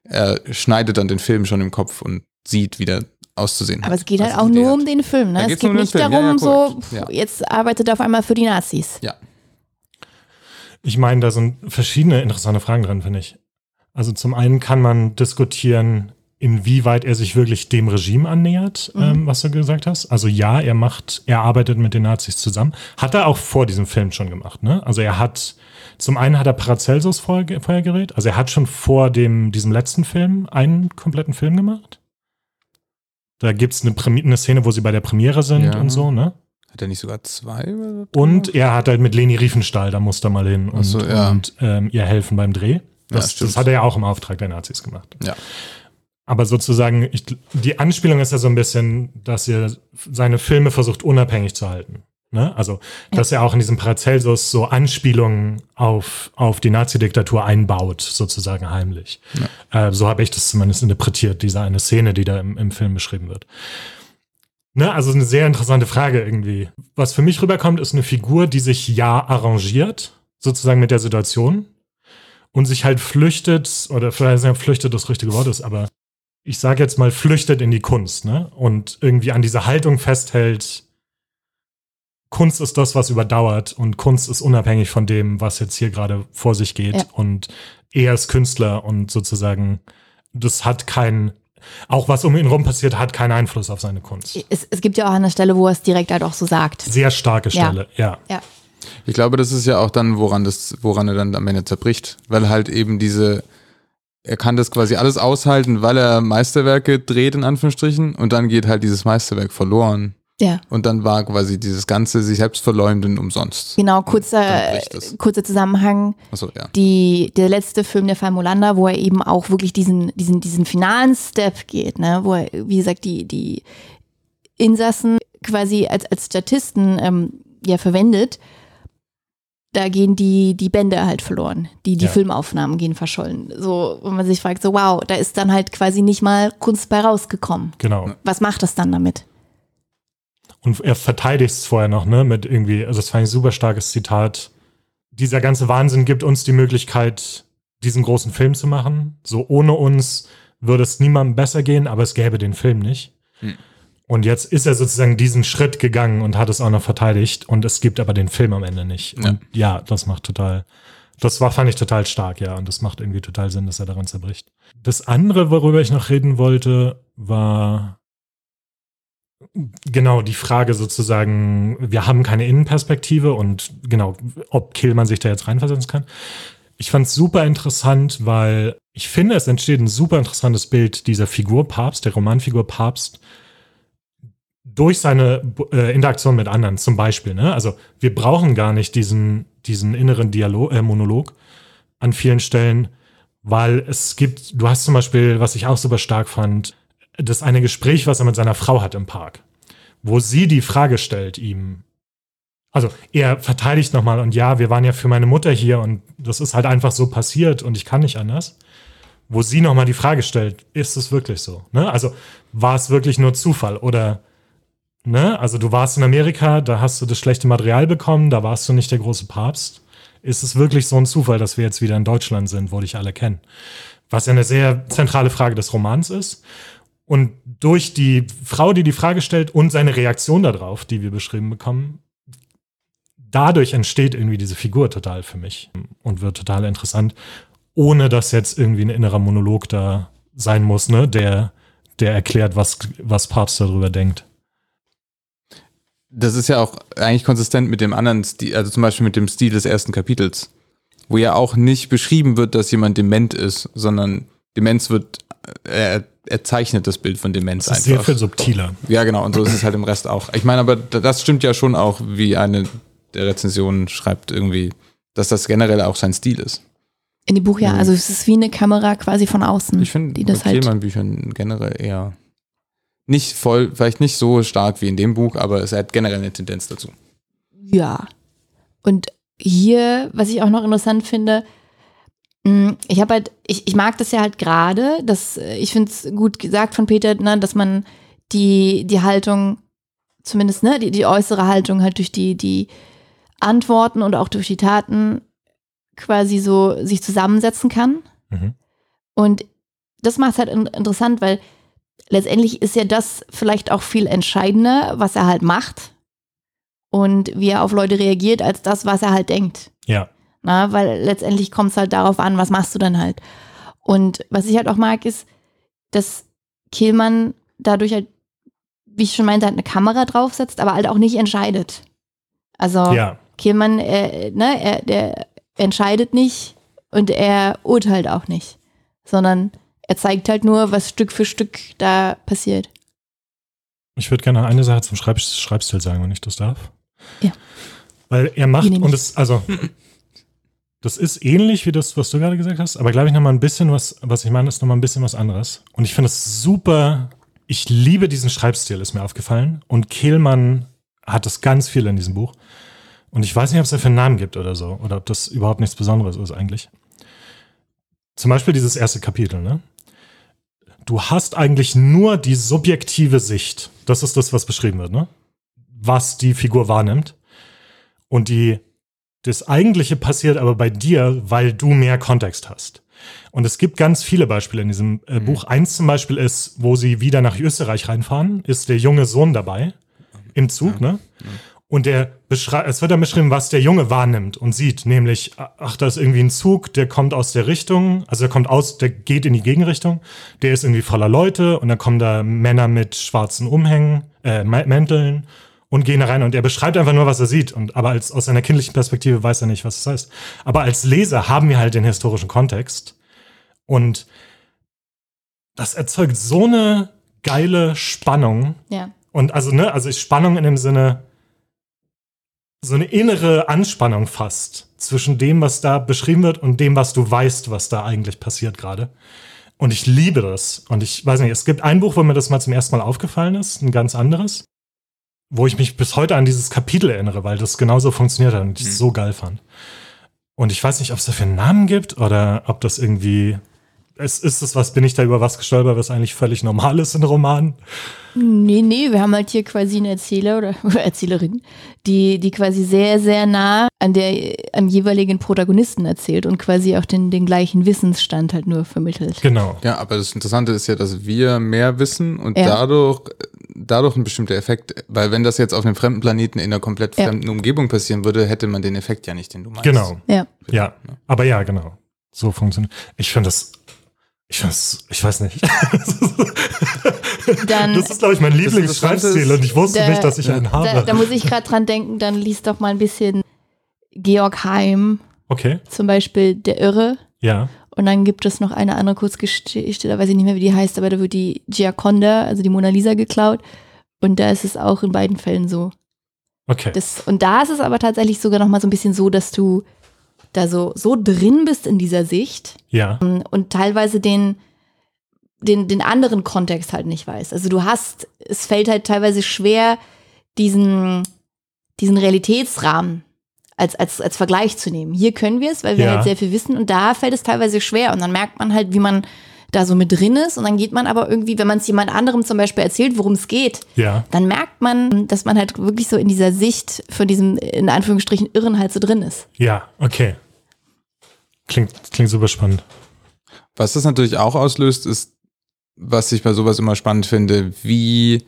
Er schneidet dann den Film schon im Kopf und sieht, wie der auszusehen Aber hat. es geht halt was auch nur hat. um den Film. Ne? Es geht nur um den nicht Film. Ja, darum, ja, so, korrekt. pff, Ja. jetzt arbeitet er auf einmal für die Nazis. Ja. Ich meine, da sind verschiedene interessante Fragen drin, finde ich. Also zum einen kann man diskutieren, inwieweit er sich wirklich dem Regime annähert, Mhm. ähm, was du gesagt hast. Also ja, er macht, er arbeitet mit den Nazis zusammen. Hat er auch vor diesem Film schon gemacht, ne? Also er hat, zum einen hat er Paracelsus vorher, vorher geredet, also er hat schon vor dem, diesem letzten Film einen kompletten Film gemacht. Da gibt's eine, Premi- eine Szene, wo sie bei der Premiere sind Ja. und so, ne? Hat er nicht sogar zwei? Und er hat halt mit Leni Riefenstahl, da muss er mal hin und, so, ja. und ähm, ihr helfen beim Dreh. Das, stimmt. das hat er ja auch im Auftrag der Nazis gemacht. Ja. Aber sozusagen, ich, die Anspielung ist ja so ein bisschen, dass er seine Filme versucht, unabhängig zu halten. Ne? Also, dass er auch in diesem Paracelsus so Anspielungen auf, auf die Nazi-Diktatur einbaut, sozusagen heimlich. Äh, so habe ich das zumindest interpretiert, diese eine Szene, die da im, im Film beschrieben wird. Ne, also eine sehr interessante Frage irgendwie. Was für mich rüberkommt, ist eine Figur, die sich ja arrangiert, sozusagen mit der Situation und sich halt flüchtet, oder vielleicht nicht, flüchtet das richtige Wort ist, aber ich sage jetzt mal, flüchtet in die Kunst, ne? Und irgendwie an dieser Haltung festhält, Kunst ist das, was überdauert und Kunst ist unabhängig von dem, was jetzt hier gerade vor sich geht. Ja. Und er ist Künstler und sozusagen, das hat keinen, auch was um ihn rum passiert, hat keinen Einfluss auf seine Kunst. Es, es gibt ja auch eine Stelle, wo er es direkt halt auch so sagt. Sehr starke Ja. Stelle, ja. Ja. Ich glaube, das ist ja auch dann, woran das, woran er dann am Ende zerbricht, weil halt eben diese, er kann das quasi alles aushalten, weil er Meisterwerke dreht in Anführungsstrichen und dann geht halt dieses Meisterwerk verloren Ja. und dann war quasi dieses ganze sich selbst verleumden umsonst. Genau, kurzer, kurzer Zusammenhang. Achso, ja. Die, der letzte Film, der Fall Molander, wo er eben auch wirklich diesen, diesen, diesen finalen Step geht, ne? wo er, wie gesagt, die, die Insassen quasi als, als Statisten ähm, ja verwendet. Da gehen die, die Bänder halt verloren. Die, die Ja. Filmaufnahmen gehen verschollen. So, wo man sich fragt, so wow, da ist dann halt quasi nicht mal Kunst bei rausgekommen. Genau. Was macht das dann damit? Und er verteidigt es vorher noch, ne, mit irgendwie, also das fand ich ein super starkes Zitat. Dieser ganze Wahnsinn gibt uns die Möglichkeit, diesen großen Film zu machen. So ohne uns würde es niemandem besser gehen, aber es gäbe den Film nicht. Hm. Und jetzt ist er sozusagen diesen Schritt gegangen und hat es auch noch verteidigt. Und es gibt aber den Film am Ende nicht. Ja. Und ja, das macht total, das war, fand ich total stark, ja. Und das macht irgendwie total Sinn, dass er daran zerbricht. Das andere, worüber ich noch reden wollte, war genau die Frage sozusagen, wir haben keine Innenperspektive und genau, ob Killmann sich da jetzt reinversetzen kann. Ich fand es super interessant, weil ich finde, es entsteht ein super interessantes Bild dieser Figur Papst, der Romanfigur Papst, durch seine äh, Interaktion mit anderen zum Beispiel. Ne? Also wir brauchen gar nicht diesen, diesen inneren Dialog, äh, Monolog an vielen Stellen, weil es gibt, du hast zum Beispiel, was ich auch super stark fand, das eine Gespräch, was er mit seiner Frau hat im Park, wo sie die Frage stellt ihm. Also er verteidigt nochmal und ja, wir waren ja für meine Mutter hier und das ist halt einfach so passiert und ich kann nicht anders. Wo sie nochmal die Frage stellt, ist es wirklich so? Ne? Also war es wirklich nur Zufall oder ne? Also du warst in Amerika, da hast du das schlechte Material bekommen, da warst du nicht der große Papst. Ist es wirklich so ein Zufall, dass wir jetzt wieder in Deutschland sind, wo dich alle kennen? Was ja eine sehr zentrale Frage des Romans ist. Und durch die Frau, die die Frage stellt und seine Reaktion darauf, die wir beschrieben bekommen, dadurch entsteht irgendwie diese Figur total für mich und wird total interessant, ohne dass jetzt irgendwie ein innerer Monolog da sein muss, ne, der, der erklärt, was, was Papst darüber denkt. Das ist ja auch eigentlich konsistent mit dem anderen Stil, also zum Beispiel mit dem Stil des ersten Kapitels, wo ja auch nicht beschrieben wird, dass jemand dement ist, sondern Demenz wird, er, er zeichnet das Bild von Demenz Das ist einfach. sehr viel subtiler. Ja, genau, und so ist es halt im Rest auch. Ich meine, aber das stimmt ja schon auch, wie eine der Rezensionen schreibt irgendwie, dass das generell auch sein Stil ist. In dem Buch ja, Mhm. also es ist wie eine Kamera quasi von außen. Ich finde die das bei halt. Kehlmann-Büchern generell eher nicht voll, vielleicht nicht so stark wie in dem Buch, aber es hat generell eine Tendenz dazu. Ja. Und hier, was ich auch noch interessant finde, mh, ich habe halt, ich, ich mag das ja halt gerade, dass äh, ich finde es gut gesagt von Peter, ne, dass man die, die Haltung, zumindest, ne, die, die äußere Haltung halt durch die, die Antworten und auch durch die Taten quasi so sich zusammensetzen kann. Mhm. Und das macht es halt in, interessant, weil letztendlich ist ja das vielleicht auch viel entscheidender, was er halt macht und wie er auf Leute reagiert, als das, was er halt denkt. Ja. Na, weil letztendlich kommt es halt darauf an, was machst du dann halt. Und was ich halt auch mag, ist, dass Kehlmann dadurch halt, wie ich schon meinte, halt eine Kamera draufsetzt, aber halt auch nicht entscheidet. Also Ja. Kehlmann, äh, ne, er, der entscheidet nicht und er urteilt auch nicht, sondern er zeigt halt nur, was Stück für Stück da passiert. Ich würde gerne eine Sache zum Schreib Schreibstil sagen, wenn ich das darf. Ja. Weil er macht, und es, also, das ist ähnlich wie das, was du gerade gesagt hast, aber glaube ich nochmal ein bisschen was, was ich meine, ist nochmal ein bisschen was anderes. Und ich finde es super, ich liebe diesen Schreibstil, ist mir aufgefallen. Und Kehlmann hat das ganz viel in diesem Buch. Und ich weiß nicht, ob es dafür einen Namen gibt oder so, oder ob das überhaupt nichts Besonderes ist eigentlich. Zum Beispiel dieses erste Kapitel, ne? Du hast eigentlich nur die subjektive Sicht. Das ist das, was beschrieben wird, ne? Was die Figur wahrnimmt. Und die, das Eigentliche passiert aber bei dir, weil du mehr Kontext hast. Und es gibt ganz viele Beispiele in diesem äh, Buch. Eins zum Beispiel ist, wo sie wieder nach Österreich reinfahren, ist der junge Sohn dabei im Zug, ne? Und der beschreibt, es wird dann beschrieben, was der Junge wahrnimmt und sieht, nämlich, ach, da ist irgendwie ein Zug, der kommt aus der Richtung, also der kommt aus, der geht in die Gegenrichtung, der ist irgendwie voller Leute und dann kommen da Männer mit schwarzen Umhängen, äh, Mänteln und gehen da rein und er beschreibt einfach nur, was er sieht. Und aber als aus seiner kindlichen Perspektive weiß er nicht, was das heißt. Aber als Leser haben wir halt den historischen Kontext und das erzeugt so eine geile Spannung, Ja. und also, ne, also Spannung in dem Sinne, so eine innere Anspannung fast zwischen dem, was da beschrieben wird und dem, was du weißt, was da eigentlich passiert gerade. Und ich liebe das. Und ich weiß nicht, es gibt ein Buch, wo mir das mal zum ersten Mal aufgefallen ist, ein ganz anderes, wo ich mich bis heute an dieses Kapitel erinnere, weil das genauso funktioniert hat und ich es so geil fand. Und ich weiß nicht, ob es dafür einen Namen gibt oder ob das irgendwie. Es ist es was, bin ich da über was gestolpert, was eigentlich völlig normal ist in Romanen? Nee, nee, wir haben halt hier quasi einen Erzähler oder, oder Erzählerin, die, die quasi sehr, sehr nah an der, am jeweiligen Protagonisten erzählt und quasi auch den, den gleichen Wissensstand halt nur vermittelt. Genau. Ja, aber das Interessante ist ja, dass wir mehr wissen und Ja. dadurch dadurch ein bestimmter Effekt, weil wenn das jetzt auf einem fremden Planeten in einer komplett Ja. fremden Umgebung passieren würde, hätte man den Effekt ja nicht, den du meinst. Genau. Ja. Ja. Aber ja, genau. So funktioniert. Ich finde das. Ich das. Ich weiß nicht. Dann, Das ist, glaube ich, mein Lieblingsschreibstil und ich wusste Da- nicht, dass ich einen da, habe. da muss ich gerade dran denken, dann liest doch mal ein bisschen Georg Heim, Okay. zum Beispiel Der Irre. Ja. Und dann gibt es noch eine andere Kurzgeschichte, da weiß ich nicht mehr, wie die heißt, aber da wird die Gioconda, also die Mona Lisa, geklaut. Und da ist es auch in beiden Fällen so. Okay. Das, und da ist es aber tatsächlich sogar noch mal so ein bisschen so, dass du da so, so drin bist in dieser Sicht ja. und teilweise den, den, den anderen Kontext halt nicht weißt. Also du hast, es fällt halt teilweise schwer, diesen, diesen Realitätsrahmen als, als, als Vergleich zu nehmen. Hier können wir es, weil wir Ja. halt sehr viel wissen und da fällt es teilweise schwer und dann merkt man halt, wie man da so mit drin ist und dann geht man aber irgendwie, wenn man es jemand anderem zum Beispiel erzählt, worum es geht, Ja. dann merkt man, dass man halt wirklich so in dieser Sicht von diesem, in Anführungsstrichen, Irren halt so drin ist. Ja. Okay. Klingt, klingt super spannend. Was das natürlich auch auslöst, ist, was ich bei sowas immer spannend finde, wie,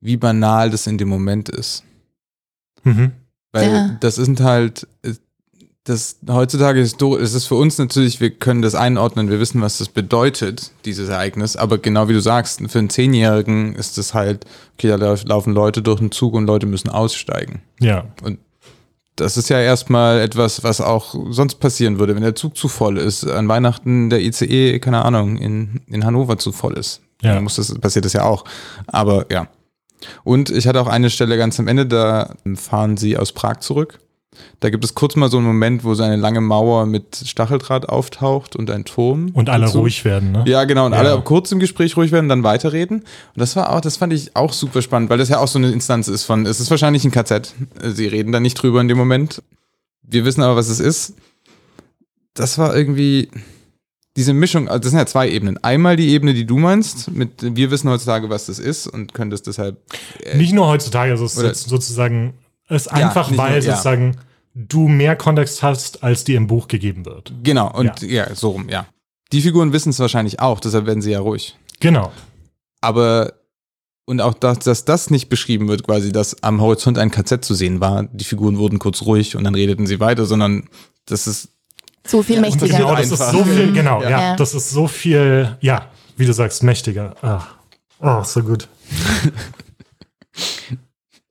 wie banal das in dem Moment ist. Mhm. Weil Ja. das sind halt, das heutzutage ist, do- es ist für uns natürlich, wir können das einordnen, wir wissen, was das bedeutet, dieses Ereignis, aber genau wie du sagst, für einen Zehnjährigen ist das halt, okay, da lauf- laufen Leute durch den Zug und Leute müssen aussteigen. Ja. Das ist ja erstmal etwas, was auch sonst passieren würde, wenn der Zug zu voll ist. An Weihnachten der ICE, keine Ahnung, in, in Hannover zu voll ist. Ja. Dann muss das, passiert das ja auch. Aber ja. Und ich hatte auch eine Stelle ganz am Ende, da fahren sie aus Prag zurück. Da gibt es kurz mal so einen Moment, wo so eine lange Mauer mit Stacheldraht auftaucht und ein Turm. Und alle dazu. ruhig werden, ne? Ja, genau. Und Ja. alle kurz im Gespräch ruhig werden, dann weiterreden. Und das war auch, das fand ich auch super spannend, weil das ja auch so eine Instanz ist von, es ist wahrscheinlich ein KZ. Sie reden da nicht drüber in dem Moment. Wir wissen aber, was es ist. Das war irgendwie diese Mischung, also das sind ja zwei Ebenen. Einmal die Ebene, die du meinst, mit wir wissen heutzutage, was das ist und können das deshalb. Nicht nur heutzutage, also es ist sozusagen, es ist einfach, weil nur- ja. Du mehr Kontext hast, als dir im Buch gegeben wird. Genau, und ja, so rum, ja. Die Figuren wissen es wahrscheinlich auch, deshalb werden sie ja ruhig. Genau. Aber und auch, dass, dass das nicht beschrieben wird, quasi, dass am Horizont ein KZ zu sehen war. Die Figuren wurden kurz ruhig und dann redeten sie weiter, sondern das ist, So viel das mächtiger. Genau, das ist so viel, genau, ja. Ja. das ist so viel, ja, wie du sagst, mächtiger. Ach, oh, so gut.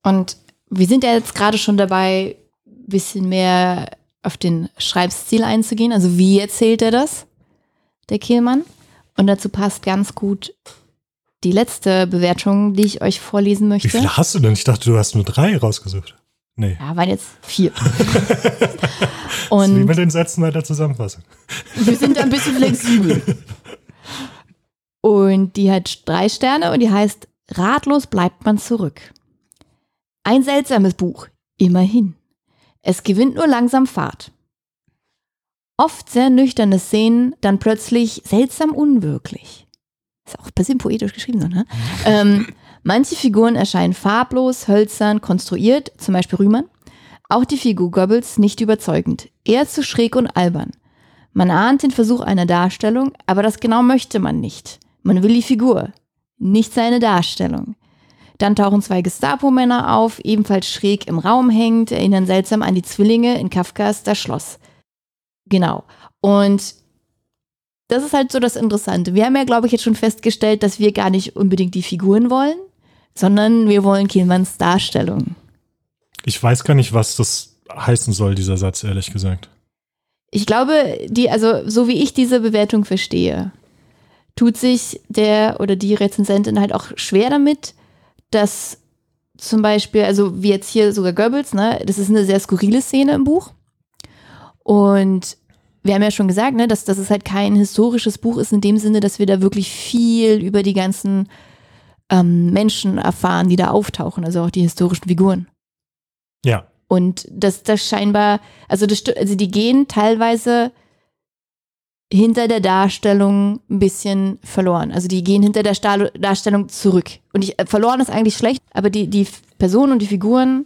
Und wir sind ja jetzt gerade schon dabei, bisschen mehr auf den Schreibstil einzugehen. Also wie erzählt er das, der Kehlmann? Und dazu passt ganz gut die letzte Bewertung, die ich euch vorlesen Wie möchte. viele hast du denn? Ich dachte, du hast nur drei rausgesucht. Nee. Ja, waren jetzt vier. Ist wie Und mit den Sätzen bei der Zusammenfassung. wir sind ein bisschen flexibel. Und die hat drei Sterne und die heißt Ratlos bleibt man zurück. Ein seltsames Buch, immerhin. Es gewinnt nur langsam Fahrt. Oft sehr nüchterne Szenen, dann plötzlich seltsam unwirklich. Ist auch ein bisschen poetisch geschrieben, so, ne? ähm, manche Figuren erscheinen farblos, hölzern, konstruiert, zum Beispiel Rühmann. Auch die Figur Goebbels nicht überzeugend, eher zu schräg und albern. Man ahnt den Versuch einer Darstellung, aber das genau möchte man nicht. Man will die Figur, nicht seine Darstellung. Dann tauchen zwei Gestapo-Männer auf, ebenfalls schräg im Raum hängend, erinnern seltsam an die Zwillinge in Kafkas Das Schloss. Genau. Und das ist halt so das Interessante. Wir haben ja, glaube ich, jetzt schon festgestellt, dass wir gar nicht unbedingt die Figuren wollen, sondern wir wollen Kielmanns Darstellung. Ich weiß gar nicht, was das heißen soll, dieser Satz, ehrlich gesagt. Ich glaube, die, also so wie ich diese Bewertung verstehe, tut sich der oder die Rezensentin halt auch schwer damit, dass zum Beispiel, also wie jetzt hier sogar Goebbels, ne, das ist eine sehr skurrile Szene im Buch. Und wir haben ja schon gesagt, ne, dass, dass es halt kein historisches Buch ist in dem Sinne, dass wir da wirklich viel über die ganzen ähm, Menschen erfahren, die da auftauchen, also auch die historischen Figuren. Ja. Und das, das scheinbar, also, das, also die gehen teilweise hinter der Darstellung ein bisschen verloren. Also die gehen hinter der Sta Darstellung zurück. Und ich, äh, verloren ist eigentlich schlecht, aber die, die Personen und die Figuren,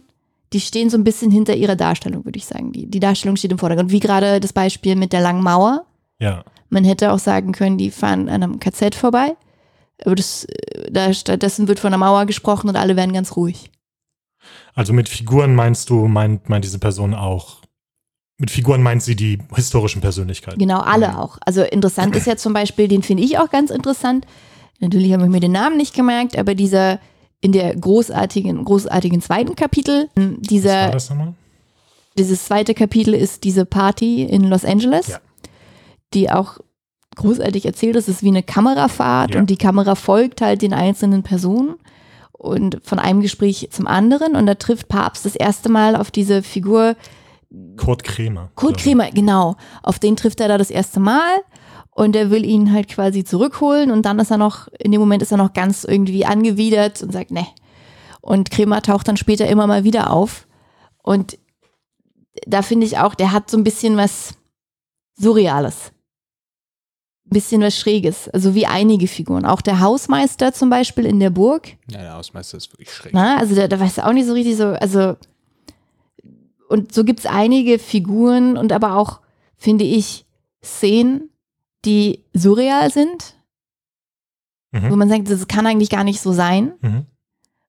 die stehen so ein bisschen hinter ihrer Darstellung, würde ich sagen. Die, die Darstellung steht im Vordergrund. Wie gerade das Beispiel mit der langen Mauer. Ja. Man hätte auch sagen können, die fahren an einem KZ vorbei. Aber das, äh, da stattdessen wird von der Mauer gesprochen und alle werden ganz ruhig. Also mit Figuren meinst du, meint, meint diese Person auch, mit Figuren meint sie die historischen Persönlichkeiten? Genau, alle auch. Also interessant ist ja zum Beispiel, den finde ich auch ganz interessant. Natürlich habe ich mir den Namen nicht gemerkt, aber dieser in der großartigen, großartigen zweiten Kapitel, Was dieser, war das nochmal? dieses zweite Kapitel ist diese Party in Los Angeles, Ja. die auch großartig erzählt ist. Es ist wie eine Kamerafahrt Ja. und die Kamera folgt halt den einzelnen Personen und von einem Gespräch zum anderen und da trifft Papst das erste Mal auf diese Figur Kurt Kremer. Kurt Kremer, genau. Auf den trifft er da das erste Mal und er will ihn halt quasi zurückholen und dann ist er noch, in dem Moment ist er noch ganz irgendwie angewidert und sagt, ne. Und Kremer taucht dann später immer mal wieder auf und da finde ich auch, der hat so ein bisschen was Surreales. Ein bisschen was Schräges, also wie einige Figuren. Auch der Hausmeister zum Beispiel in der Burg, Ja, der Hausmeister ist wirklich schräg. na, also da, da weißt du auch nicht so richtig so, also und so gibt es einige Figuren und aber auch, finde ich, Szenen, die surreal sind, Mhm. wo man sagt, das kann eigentlich gar nicht so sein. Mhm.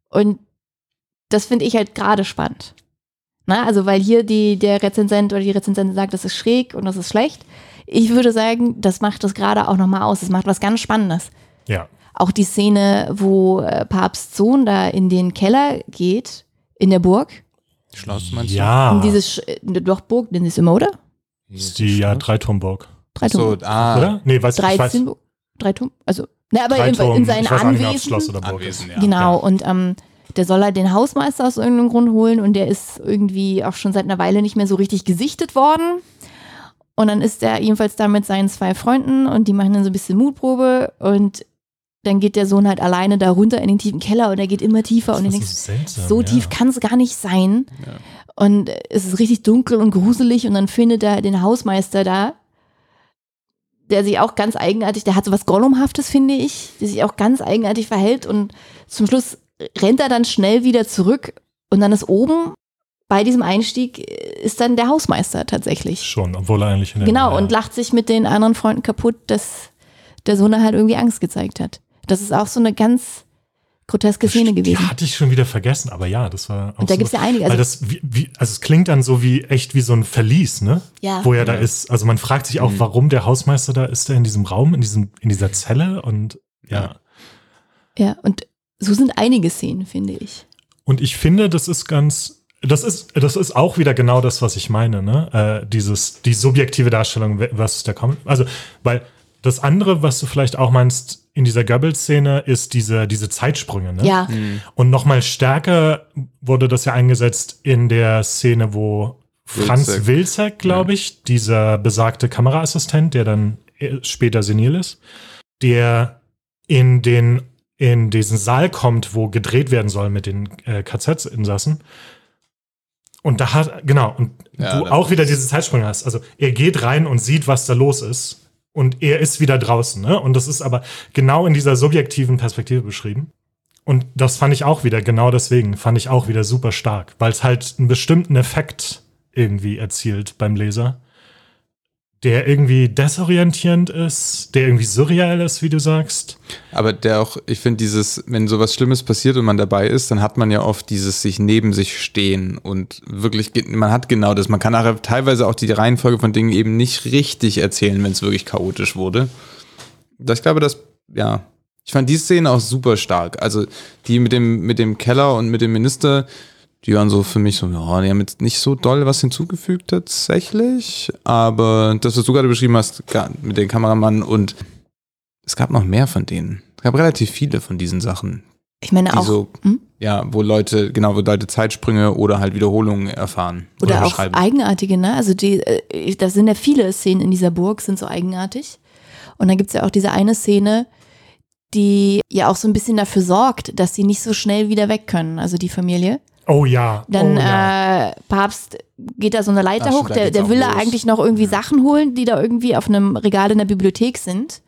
Und das finde ich halt gerade spannend. Na, also weil hier die, der Rezensent oder die Rezensentin sagt, das ist schräg und das ist schlecht. Ich würde sagen, das macht das gerade auch nochmal aus. Das macht was ganz Spannendes. Ja. Auch die Szene, wo äh, Papst Sohn da in den Keller geht, in der Burg. Schloss meinst Ja. In diese Sch äh, doch Burg, nennen sie es immer, oder? du? ist die ja, Dreiturmburg. Drei So, Turm. ah, Oder? Nee, weiß ich weiß. 13 Bu- drei Turm. Also, ne, aber in, Dreiturm, in seinen ich weiß auch nicht mehr, ob's Anwesen. Schloss oder Burg ist. Anwesen, ja. Genau, und ähm, der soll halt den Hausmeister aus irgendeinem Grund holen und der ist irgendwie auch schon seit einer Weile nicht mehr so richtig gesichtet worden. Und dann ist er jedenfalls da mit seinen zwei Freunden und die machen dann so ein bisschen Mutprobe und dann geht der Sohn halt alleine da runter in den tiefen Keller und er geht immer tiefer und du denkst, seltsam, so ja. tief kann es gar nicht sein. Ja. Und es ist richtig dunkel und gruselig und dann findet er den Hausmeister da, der sich auch ganz eigenartig, der hat so was Gollumhaftes, finde ich, der sich auch ganz eigenartig verhält und zum Schluss rennt er dann schnell wieder zurück und dann ist oben bei diesem Einstieg äh, ist dann der Hausmeister tatsächlich. Schon, obwohl er eigentlich in der Genau, und lacht sich mit den anderen Freunden kaputt, dass der Sohn halt irgendwie Angst gezeigt hat. Das ist auch so eine ganz groteske Szene Die gewesen. hatte ich schon wieder vergessen, aber ja, das war auch Und da so. gibt's ja einige, weil also- das, wie, wie, also es klingt dann so wie echt wie so ein Verlies, ne? Ja. Wo er da ist. Also man fragt sich auch, Mhm. warum der Hausmeister da ist, der in diesem Raum, in diesem, in dieser Zelle und ja. Ja, und so sind einige Szenen, finde ich. Und ich finde, das ist ganz, das ist, das ist auch wieder genau das, was ich meine, ne? Äh, dieses, die subjektive Darstellung versus der Comic. Also, weil das andere, was du vielleicht auch meinst in dieser Goebbels-Szene, ist diese, diese Zeitsprünge, ne? Ja, Und nochmal stärker wurde das ja eingesetzt in der Szene, wo Franz Wilczek. Glaube ich, dieser besagte Kameraassistent, der dann äh, später senil ist, der in den in diesen Saal kommt, wo gedreht werden soll mit den äh, KZ-Insassen. Und da hat, genau, und Ja, du auch wieder diese Zeitsprünge hast. Also er geht rein und sieht, was da los ist. Und er ist wieder draußen. Ne? Und das ist aber genau in dieser subjektiven Perspektive beschrieben. Und das fand ich auch wieder, genau deswegen, fand ich auch wieder super stark, weil es halt einen bestimmten Effekt irgendwie erzielt beim Leser, der irgendwie desorientierend ist, der irgendwie surreal ist, wie du sagst. Aber der auch, ich finde dieses, wenn sowas Schlimmes passiert und man dabei ist, dann hat man ja oft dieses sich neben sich stehen und wirklich, man hat genau das. Man kann nachher teilweise auch die Reihenfolge von Dingen eben nicht richtig erzählen, wenn es wirklich chaotisch wurde. Ich glaube, das, ja, ich fand die Szene auch super stark. Also die mit dem, mit dem Keller und mit dem Minister, die waren so für mich so, ja, die haben jetzt nicht so doll was hinzugefügt tatsächlich. Aber das, was du gerade beschrieben hast, mit dem Kameramann und es gab noch mehr von denen. Es gab relativ viele von diesen Sachen, ich meine auch. so, hm? ja, wo Leute, genau, wo Leute Zeitsprünge oder halt Wiederholungen erfahren. Oder auch beschreiben. eigenartige, ne? Also die, äh, da sind ja viele Szenen in dieser Burg, sind so eigenartig. Und dann gibt's ja auch diese eine Szene, die ja auch so ein bisschen dafür sorgt, dass sie nicht so schnell wieder weg können, also die Familie. Oh ja. Dann oh, ja. äh, Papst geht da so eine Leiter Ach, hoch, der, der will da eigentlich noch irgendwie Sachen holen, die da irgendwie auf einem Regal in der Bibliothek sind.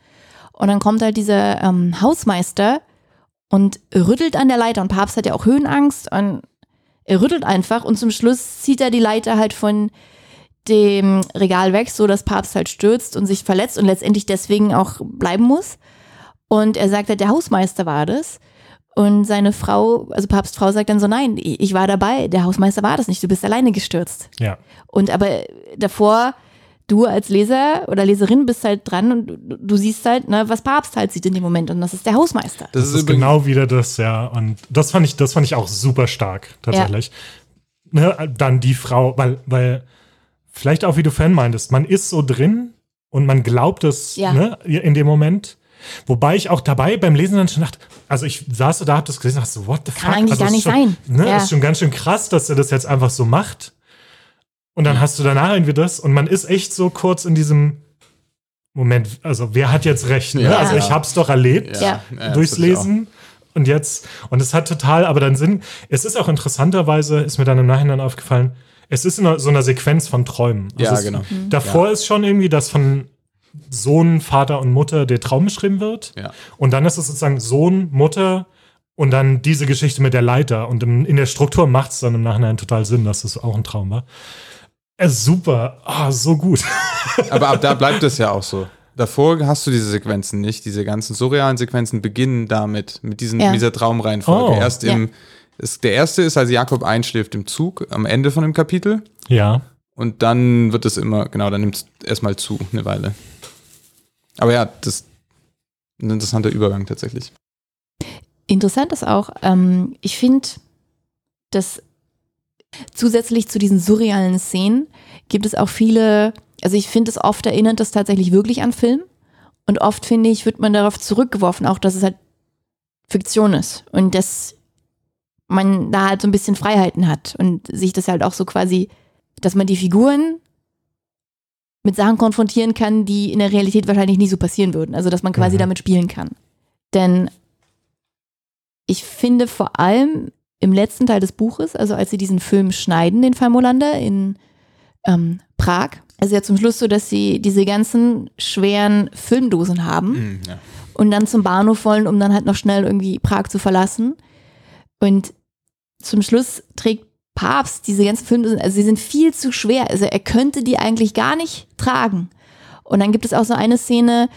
Und dann kommt halt dieser ähm, Hausmeister und rüttelt an der Leiter. Und Papst hat ja auch Höhenangst und er rüttelt einfach und zum Schluss zieht er die Leiter halt von dem Regal weg, so dass Papst halt stürzt und sich verletzt und letztendlich deswegen auch bleiben muss. Und er sagt halt, der Hausmeister war das. Und seine Frau, also Papstfrau sagt dann so, nein, ich war dabei, der Hausmeister war das nicht, du bist alleine gestürzt. Ja. Und aber davor, du als Leser oder Leserin bist halt dran und du, du siehst halt, ne, was Papst halt sieht in dem Moment und das ist der Hausmeister. Das, ist, genau wieder das, ja. Und das fand ich, das fand ich auch super stark, tatsächlich. Ne, dann die Frau, weil, weil, vielleicht auch wie du Fan meintest, man ist so drin und man glaubt es Ja. ne, in dem Moment. Wobei ich auch dabei beim Lesen dann schon dachte, also ich saß so da, hab das gelesen, dachte so, what the Kann fuck? eigentlich also gar ist nicht schon, sein. Ne, Ja. Ist schon ganz schön krass, dass er das jetzt einfach so macht. Und dann hast du danach irgendwie das und man ist echt so kurz in diesem Moment, also wer hat jetzt recht? Ne? Ja. Also ich hab's doch erlebt Ja. Ja, durchs das. Lesen. Und jetzt, und es hat total, aber dann Sinn, es ist auch interessanterweise, ist mir dann im Nachhinein aufgefallen, es ist in so einer Sequenz von Träumen. Also Ja, es, genau. Davor ist schon irgendwie, dass von Sohn, Vater und Mutter der Traum beschrieben wird. Ja. Und dann ist es sozusagen Sohn, Mutter und dann diese Geschichte mit der Leiter. Und im, in der Struktur macht es dann im Nachhinein total Sinn, dass es auch ein Traum war. Ist super. Ah, so gut. Aber ab da bleibt es ja auch so. Davor hast du diese Sequenzen nicht. Diese ganzen surrealen Sequenzen beginnen damit, mit diesen, Ja. dieser Traumreihenfolge. Oh. Erst im, ist, der erste ist, als Jakob einschläft im Zug am Ende von dem Kapitel. Ja. Und dann wird es immer, genau, dann nimmt es erstmal zu, eine Weile. Aber ja, das ist ein interessanter Übergang tatsächlich. Interessant ist auch, ähm, ich finde, dass zusätzlich zu diesen surrealen Szenen gibt es auch viele, also ich finde es oft erinnert das tatsächlich wirklich an Film. Und oft finde ich, wird man darauf zurückgeworfen, auch dass es halt Fiktion ist. Und dass man da halt so ein bisschen Freiheiten hat und sich das halt auch so quasi, dass man die Figuren mit Sachen konfrontieren kann, die in der Realität wahrscheinlich nie so passieren würden. Also dass man quasi Mhm. damit spielen kann. Denn ich finde vor allem im letzten Teil des Buches, also als sie diesen Film schneiden, den Fall Molander in ähm, Prag, also ja zum Schluss so, dass sie diese ganzen schweren Filmdosen haben Mhm, ja. und dann zum Bahnhof wollen, um dann halt noch schnell irgendwie Prag zu verlassen. Und zum Schluss trägt Papst diese ganzen Filmdosen, also sie sind viel zu schwer. Also er könnte die eigentlich gar nicht tragen. Und dann gibt es auch so eine Szene,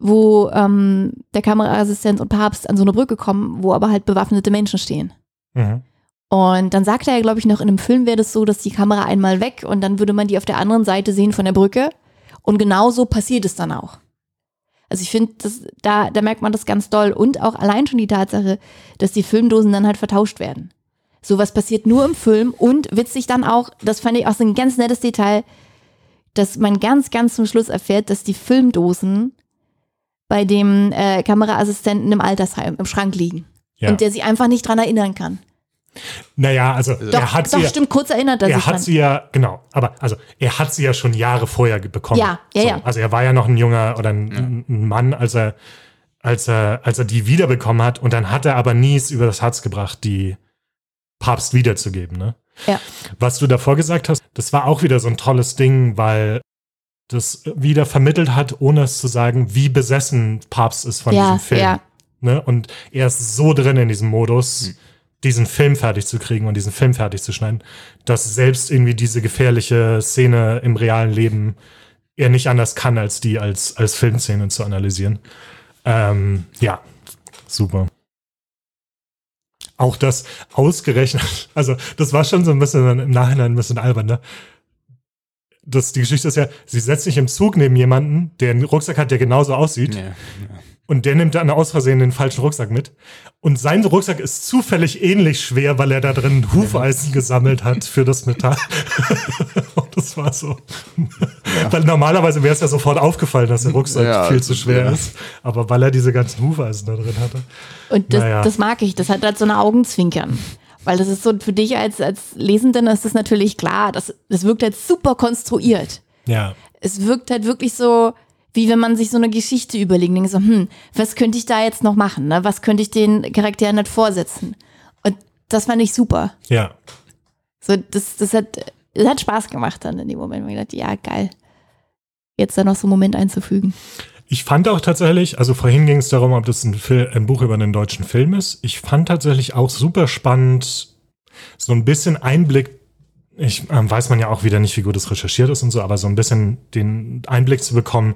wo ähm, der Kameraassistent und Papst an so eine Brücke kommen, wo aber halt bewaffnete Menschen stehen. Mhm. Und dann sagt er ja, glaube ich, noch in einem Film wäre das so, dass die Kamera einmal weg und dann würde man die auf der anderen Seite sehen von der Brücke. Und genau so passiert es dann auch. Also ich finde, da, da merkt man das ganz doll. Und auch allein schon die Tatsache, dass die Filmdosen dann halt vertauscht werden. Sowas passiert nur im Film und witzig dann auch, das fand ich auch so ein ganz nettes Detail, dass man ganz, ganz zum Schluss erfährt, dass die Filmdosen bei dem äh, Kameraassistenten im Altersheim im Schrank liegen. Ja. Und der sich einfach nicht dran erinnern kann. Naja, also Doch, er hat doch sie ja, stimmt, kurz erinnert er sich er hat dran. sie ja, genau, aber also er hat sie ja schon Jahre vorher bekommen. Ja, ja, so. ja. Also er war ja noch ein junger oder ein, ein Mann, als er, als er, als er die wiederbekommen hat und dann hat er aber nie es über das Herz gebracht, die Papst wiederzugeben, ne? Ja. Was du davor gesagt hast, das war auch wieder so ein tolles Ding, weil das wieder vermittelt hat, ohne es zu sagen, wie besessen Papst ist von Ja, diesem Film. ja. Ne? Und er ist so drin in diesem Modus, diesen Film fertig zu kriegen und diesen Film fertig zu schneiden, dass selbst irgendwie diese gefährliche Szene im realen Leben er nicht anders kann, als die als, als Filmszene zu analysieren. Ähm, ja, super. Auch das ausgerechnet, also das war schon so ein bisschen im Nachhinein ein bisschen albern, ne? Das, die Geschichte ist ja, sie setzt sich im Zug neben jemanden, der einen Rucksack hat, der genauso aussieht. Ja. Und der nimmt dann aus Versehen den falschen Rucksack mit. Und sein Rucksack ist zufällig ähnlich schwer, weil er da drin Hufeisen gesammelt hat für das Metall. Und das war so. Weil normalerweise wäre es ja sofort aufgefallen, dass der Rucksack Ja, viel zu schwer ja. ist. Aber weil er diese ganzen Hufeisen da drin hatte. Und das, Naja. das mag ich. Das hat halt so eine Augenzwinkern. Weil das ist so für dich als, als Lesenden ist das natürlich klar. Das, das wirkt halt super konstruiert. Ja. Es wirkt halt wirklich so, wie wenn man sich so eine Geschichte überlegt. Denkt so, hm, was könnte ich da jetzt noch machen? Ne? Was könnte ich den Charakteren nicht vorsetzen? Und das fand ich super. Ja. So, das, das hat, das hat Spaß gemacht dann in dem Moment. Ich dachte, ja, geil. Jetzt da noch so einen Moment einzufügen. Ich fand auch tatsächlich, also vorhin ging es darum, ob das ein, Fil ein Buch über einen deutschen Film ist. Ich fand tatsächlich auch super spannend, so ein bisschen Einblick. Ich ähm, weiß man ja auch wieder nicht, wie gut es recherchiert ist und so, aber so ein bisschen den Einblick zu bekommen,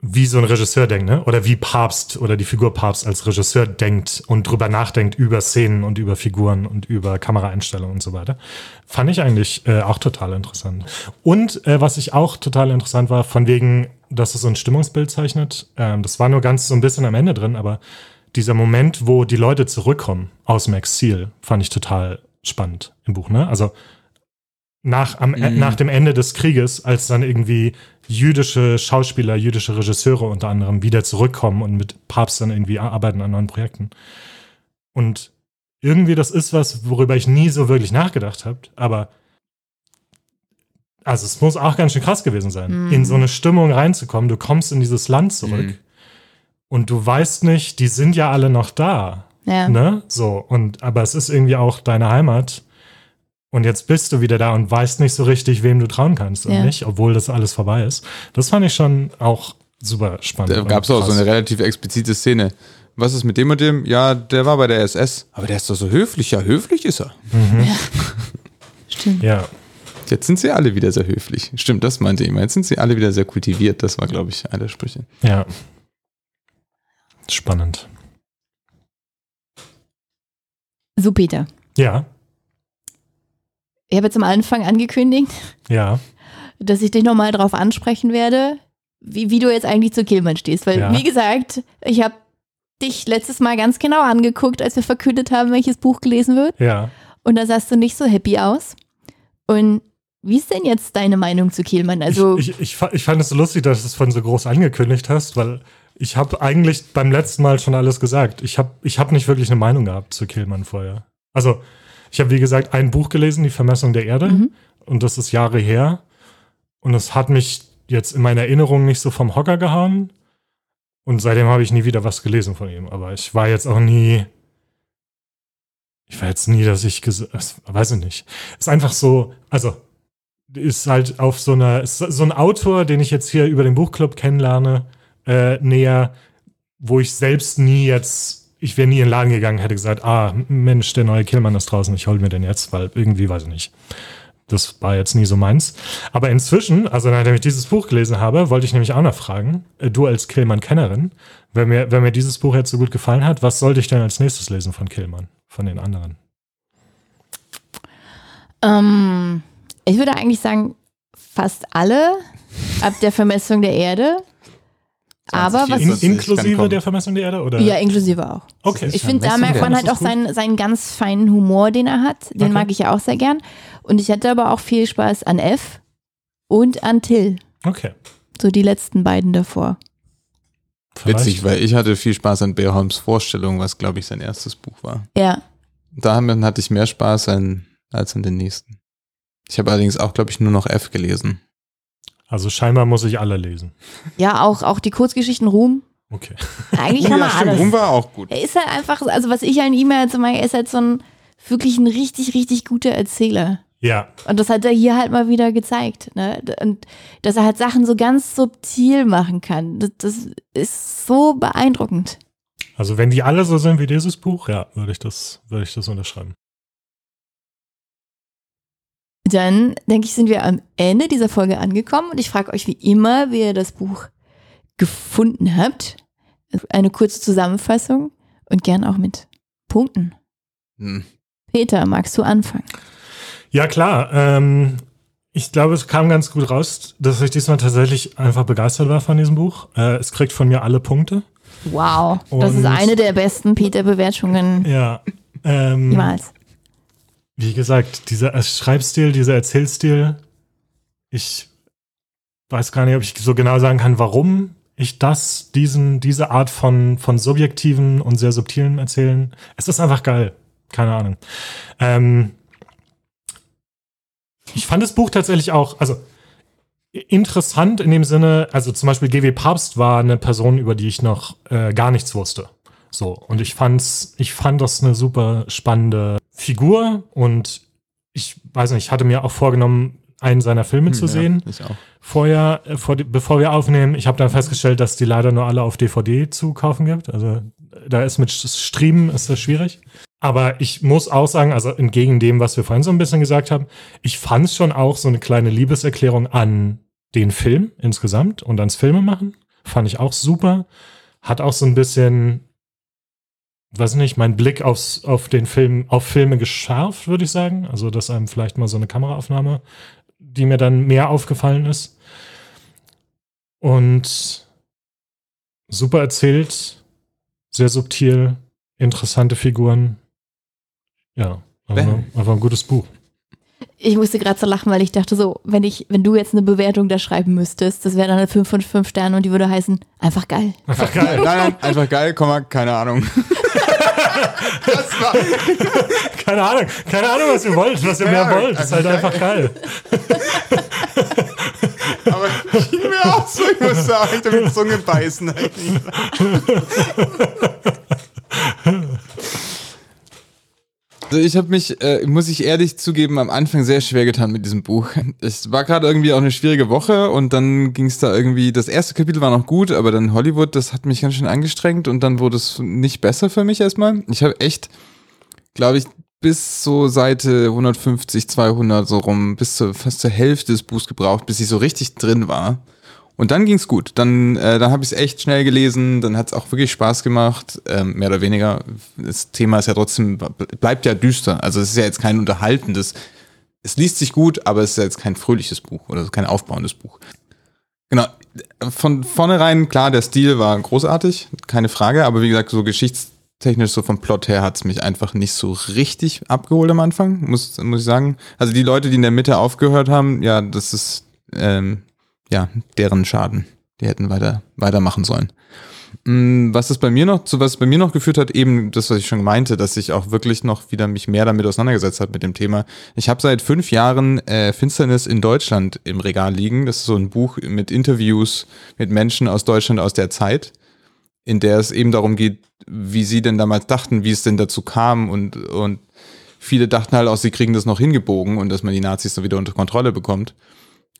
wie so ein Regisseur denkt, ne? Oder wie Papst oder die Figur Papst als Regisseur denkt und drüber nachdenkt über Szenen und über Figuren und über Kameraeinstellungen und so weiter. Fand ich eigentlich äh, auch total interessant. Und äh, was ich auch total interessant war, von wegen, dass es so ein Stimmungsbild zeichnet, ähm, das war nur ganz so ein bisschen am Ende drin, aber dieser Moment, wo die Leute zurückkommen aus dem Exil, fand ich total spannend im Buch, ne? Also nach, am, mhm. nach dem Ende des Krieges, als dann irgendwie jüdische Schauspieler, jüdische Regisseure unter anderem wieder zurückkommen und mit Papst dann irgendwie arbeiten an neuen Projekten. Und irgendwie das ist was, worüber ich nie so wirklich nachgedacht habe, aber also es muss auch ganz schön krass gewesen sein, mhm. in so eine Stimmung reinzukommen. Du kommst in dieses Land zurück mhm. und du weißt nicht, die sind ja alle noch da. Ja. Ne? So, und aber es ist irgendwie auch deine Heimat und jetzt bist du wieder da und weißt nicht so richtig, wem du trauen kannst und ja. nicht, obwohl das alles vorbei ist. Das fand ich schon auch super spannend. Da gab es auch so eine relativ explizite Szene. Was ist mit dem und dem? Ja, der war bei der SS. Aber der ist doch so höflich. Ja, höflich ist er. Mhm. Ja. Stimmt. Ja. Jetzt sind sie alle wieder sehr höflich. Stimmt, das meinte ich. Jetzt sind sie alle wieder sehr kultiviert. Das war, glaube ich, einer der Sprüche. Ja. Spannend. So, Peter. Ja. Ich habe jetzt am Anfang angekündigt, ja. dass ich dich nochmal drauf ansprechen werde, wie, wie du jetzt eigentlich zu Killmann stehst. Weil, ja. wie gesagt, ich habe dich letztes Mal ganz genau angeguckt, als wir verkündet haben, welches Buch gelesen wird. Ja. Und da sahst du nicht so happy aus. Und wie ist denn jetzt deine Meinung zu Kehlmann? Also ich, ich, ich, ich fand es so lustig, dass du es von so groß angekündigt hast, weil ich habe eigentlich beim letzten Mal schon alles gesagt. Ich habe ich hab nicht wirklich eine Meinung gehabt zu Kehlmann vorher. Also ich habe, wie gesagt, ein Buch gelesen, Die Vermessung der Erde. Mhm. Und das ist Jahre her. Und es hat mich jetzt in meiner Erinnerung nicht so vom Hocker gehauen. Und seitdem habe ich nie wieder was gelesen von ihm. Aber ich war jetzt auch nie. Ich war jetzt nie, dass ich. Weiß ich nicht. Ist einfach so. Also, ist halt auf so einer. Ist so ein Autor, den ich jetzt hier über den Buchclub kennenlerne, äh, näher, wo ich selbst nie jetzt ich wäre nie in den Laden gegangen, hätte gesagt, ah, Mensch, der neue Killmann ist draußen, ich hol mir den jetzt, weil irgendwie, weiß ich nicht. Das war jetzt nie so meins. Aber inzwischen, also nachdem ich dieses Buch gelesen habe, wollte ich nämlich auch noch fragen, äh, du als Killmann-Kennerin, wenn mir, wenn mir dieses Buch jetzt so gut gefallen hat, was sollte ich denn als nächstes lesen von Killmann, von den anderen? Ähm, ich würde eigentlich sagen, fast alle ab der Vermessung der Erde. Aber was in, inklusive der Vermessung der Erde oder? Ja, inklusive auch. Okay. Ich finde, da merkt man halt auch seinen, seinen ganz feinen Humor, den er hat. Den okay. mag ich ja auch sehr gern. Und ich hatte aber auch viel Spaß an F und an Till. Okay. So die letzten beiden davor. Vielleicht. Witzig, weil ich hatte viel Spaß an Beerholms Vorstellung, was glaube ich sein erstes Buch war. Ja. Damit hatte ich mehr Spaß an, als an den nächsten. Ich habe allerdings auch, glaube ich, nur noch F gelesen. Also scheinbar muss ich alle lesen. Ja, auch, auch die Kurzgeschichten Ruhm. Okay. Eigentlich kann man ja, alles. Ruhm war auch gut. Er ist halt einfach, also was ich an ihm halt so mag, er ist halt so ein wirklich ein richtig, richtig guter Erzähler. Ja. Und das hat er hier halt mal wieder gezeigt. Ne? Und dass er halt Sachen so ganz subtil machen kann. Das, das ist so beeindruckend. Also wenn die alle so sind wie dieses Buch, ja, würde ich das, würde ich das unterschreiben. Dann denke ich, sind wir am Ende dieser Folge angekommen und ich frage euch wie immer, wie ihr das Buch gefunden habt. Eine kurze Zusammenfassung und gern auch mit Punkten. Hm. Peter, magst du anfangen? Ja, klar. Ähm, ich glaube, es kam ganz gut raus, dass ich diesmal tatsächlich einfach begeistert war von diesem Buch. Äh, es kriegt von mir alle Punkte. Wow, und das ist eine der besten Peter-Bewertungen ja, ähm, jemals. Wie gesagt, dieser Schreibstil, dieser Erzählstil, ich weiß gar nicht, ob ich so genau sagen kann, warum ich das, diesen, diese Art von, von subjektiven und sehr subtilen Erzählen, es ist einfach geil. Keine Ahnung. Ähm, ich fand das Buch tatsächlich auch, also interessant in dem Sinne, also zum Beispiel GW Papst war eine Person, über die ich noch äh, gar nichts wusste. So, und ich fand's, ich fand das eine super spannende Figur und ich weiß nicht, ich hatte mir auch vorgenommen, einen seiner Filme hm, zu ja, sehen. Ich auch. Vorher, äh, vor, bevor wir aufnehmen, ich habe dann festgestellt, dass die leider nur alle auf DVD zu kaufen gibt. Also da ist mit Streamen ist das schwierig. Aber ich muss auch sagen, also entgegen dem, was wir vorhin so ein bisschen gesagt haben, ich fand es schon auch so eine kleine Liebeserklärung an den Film insgesamt und ans Filme machen. Fand ich auch super. Hat auch so ein bisschen, weiß nicht, mein Blick aufs, auf den Film, auf Filme geschärft, würde ich sagen. Also, dass einem vielleicht mal so eine Kameraaufnahme, die mir dann mehr aufgefallen ist. Und super erzählt, sehr subtil, interessante Figuren. Ja, einfach, Bam. einfach ein gutes Buch. Ich musste gerade so lachen, weil ich dachte so, wenn ich, wenn du jetzt eine Bewertung da schreiben müsstest, das wäre dann eine 5 von 5 Sternen und die würde heißen, einfach geil. Einfach geil. nein, einfach geil, Komma, keine Ahnung. das war, Keine Ahnung, keine Ahnung, was ihr wollt, was ihr mehr Ahnung. wollt. Ist halt einfach geil. aber ging mir auch so, ich muss sagen, ich habe die Zunge beißen. Also ich habe mich, äh, muss ich ehrlich zugeben, am Anfang sehr schwer getan mit diesem Buch. Es war gerade irgendwie auch eine schwierige Woche und dann ging es da irgendwie, das erste Kapitel war noch gut, aber dann Hollywood, das hat mich ganz schön angestrengt und dann wurde es nicht besser für mich erstmal. Ich habe echt, glaube ich, bis so Seite 150, 200 so rum, bis zur, fast zur Hälfte des Buchs gebraucht, bis ich so richtig drin war. Und dann ging's gut. Dann, äh, dann habe ich es echt schnell gelesen. Dann hat's auch wirklich Spaß gemacht, ähm, mehr oder weniger. Das Thema ist ja trotzdem bleibt ja düster. Also es ist ja jetzt kein unterhaltendes. Es liest sich gut, aber es ist ja jetzt kein fröhliches Buch oder kein aufbauendes Buch. Genau. Von vornherein klar, der Stil war großartig, keine Frage. Aber wie gesagt, so geschichtstechnisch so vom Plot her hat's mich einfach nicht so richtig abgeholt am Anfang, muss muss ich sagen. Also die Leute, die in der Mitte aufgehört haben, ja, das ist ähm, ja, deren Schaden. Die hätten weiter, weitermachen sollen. Mm, Was es bei mir noch, zu was es bei mir noch geführt hat, eben das, was ich schon meinte, dass ich auch wirklich noch wieder mich mehr damit auseinandergesetzt habe mit dem Thema. Ich habe seit fünf Jahren äh, Finsternis in Deutschland im Regal liegen. Das ist so ein Buch mit Interviews mit Menschen aus Deutschland aus der Zeit, in der es eben darum geht, wie sie denn damals dachten, wie es denn dazu kam und, und viele dachten halt auch, sie kriegen das noch hingebogen und dass man die Nazis dann wieder unter Kontrolle bekommt.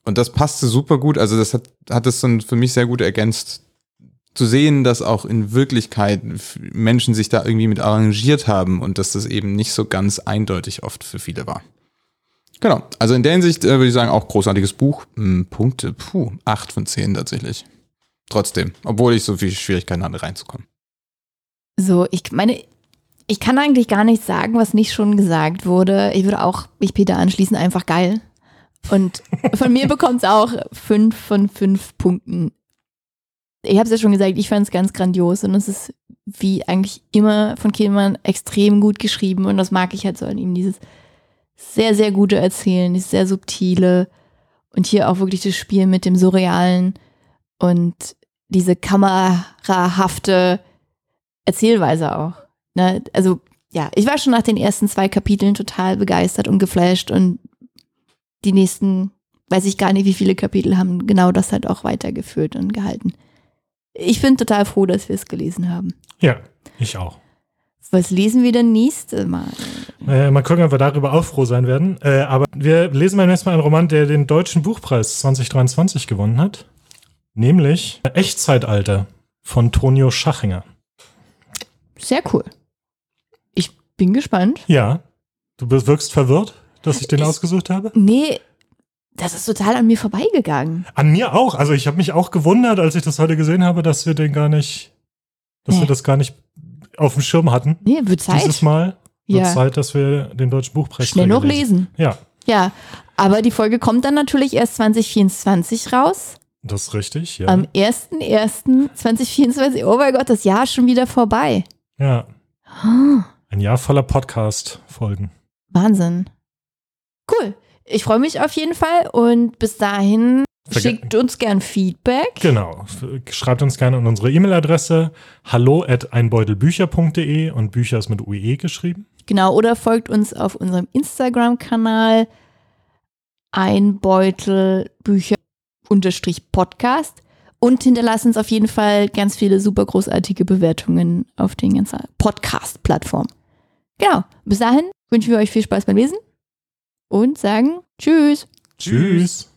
Und das passte super gut. Also das hat, hat es dann für mich sehr gut ergänzt, zu sehen, dass auch in Wirklichkeit Menschen sich da irgendwie mit arrangiert haben und dass das eben nicht so ganz eindeutig oft für viele war. Genau. Also in der Hinsicht äh, würde ich sagen, auch großartiges Buch. Hm, Punkte, puh, acht von zehn tatsächlich. Trotzdem, obwohl ich so viel Schwierigkeiten hatte, reinzukommen. So, ich meine, ich kann eigentlich gar nichts sagen, was nicht schon gesagt wurde. Ich würde auch mich Peter anschließen, einfach geil. Und von mir bekommt es auch fünf von fünf Punkten. Ich habe es ja schon gesagt, ich fand es ganz grandios und es ist wie eigentlich immer von Kielmann extrem gut geschrieben und das mag ich halt so an ihm, dieses sehr, sehr gute Erzählen, dieses sehr subtile und hier auch wirklich das Spiel mit dem Surrealen und diese kamerahafte Erzählweise auch. Ne? Also ja, ich war schon nach den ersten zwei Kapiteln total begeistert und geflasht und die nächsten, weiß ich gar nicht, wie viele Kapitel haben genau das halt auch weitergeführt und gehalten. Ich bin total froh, dass wir es gelesen haben. Ja, ich auch. Was lesen wir denn nächste Mal? Äh, mal gucken, ob wir darüber auch froh sein werden. Äh, aber wir lesen beim nächsten Mal einen Roman, der den Deutschen Buchpreis 2023 gewonnen hat. Nämlich Echtzeitalter von Tonio Schachinger. Sehr cool. Ich bin gespannt. Ja, du wirkst verwirrt, dass ich den Ich- ausgesucht habe? Nee, das ist total an mir vorbeigegangen. An mir auch. Also ich habe mich auch gewundert, als ich das heute gesehen habe, dass wir den gar nicht, dass Nee. wir das gar nicht auf dem Schirm hatten. Nee, wird Zeit. Dieses Mal wird Ja. Zeit, dass wir den Deutschen Buchpreis Schnell noch lesen. Ja, Ja, aber die Folge kommt dann natürlich erst 2024 raus. das ist richtig. Ja. Am 1.1.2024. Oh mein Gott, das Jahr ist schon wieder vorbei. ja. Ah, Ein Jahr voller Podcast-Folgen. Wahnsinn. Cool. Ich freue mich auf jeden Fall und bis dahin schickt uns gern Feedback. Genau. Schreibt uns gerne an unsere E-Mail-Adresse hallo at einbeutelbücher.de und Bücher ist mit UE geschrieben. Genau, oder folgt uns auf unserem Instagram-Kanal Einbeutelbücher-Podcast und hinterlasst uns auf jeden Fall ganz viele super großartige Bewertungen auf den ganzen Podcast-Plattformen. Genau, bis dahin wünschen wir euch viel Spaß beim Lesen und sagen Tschüss. Tschüss.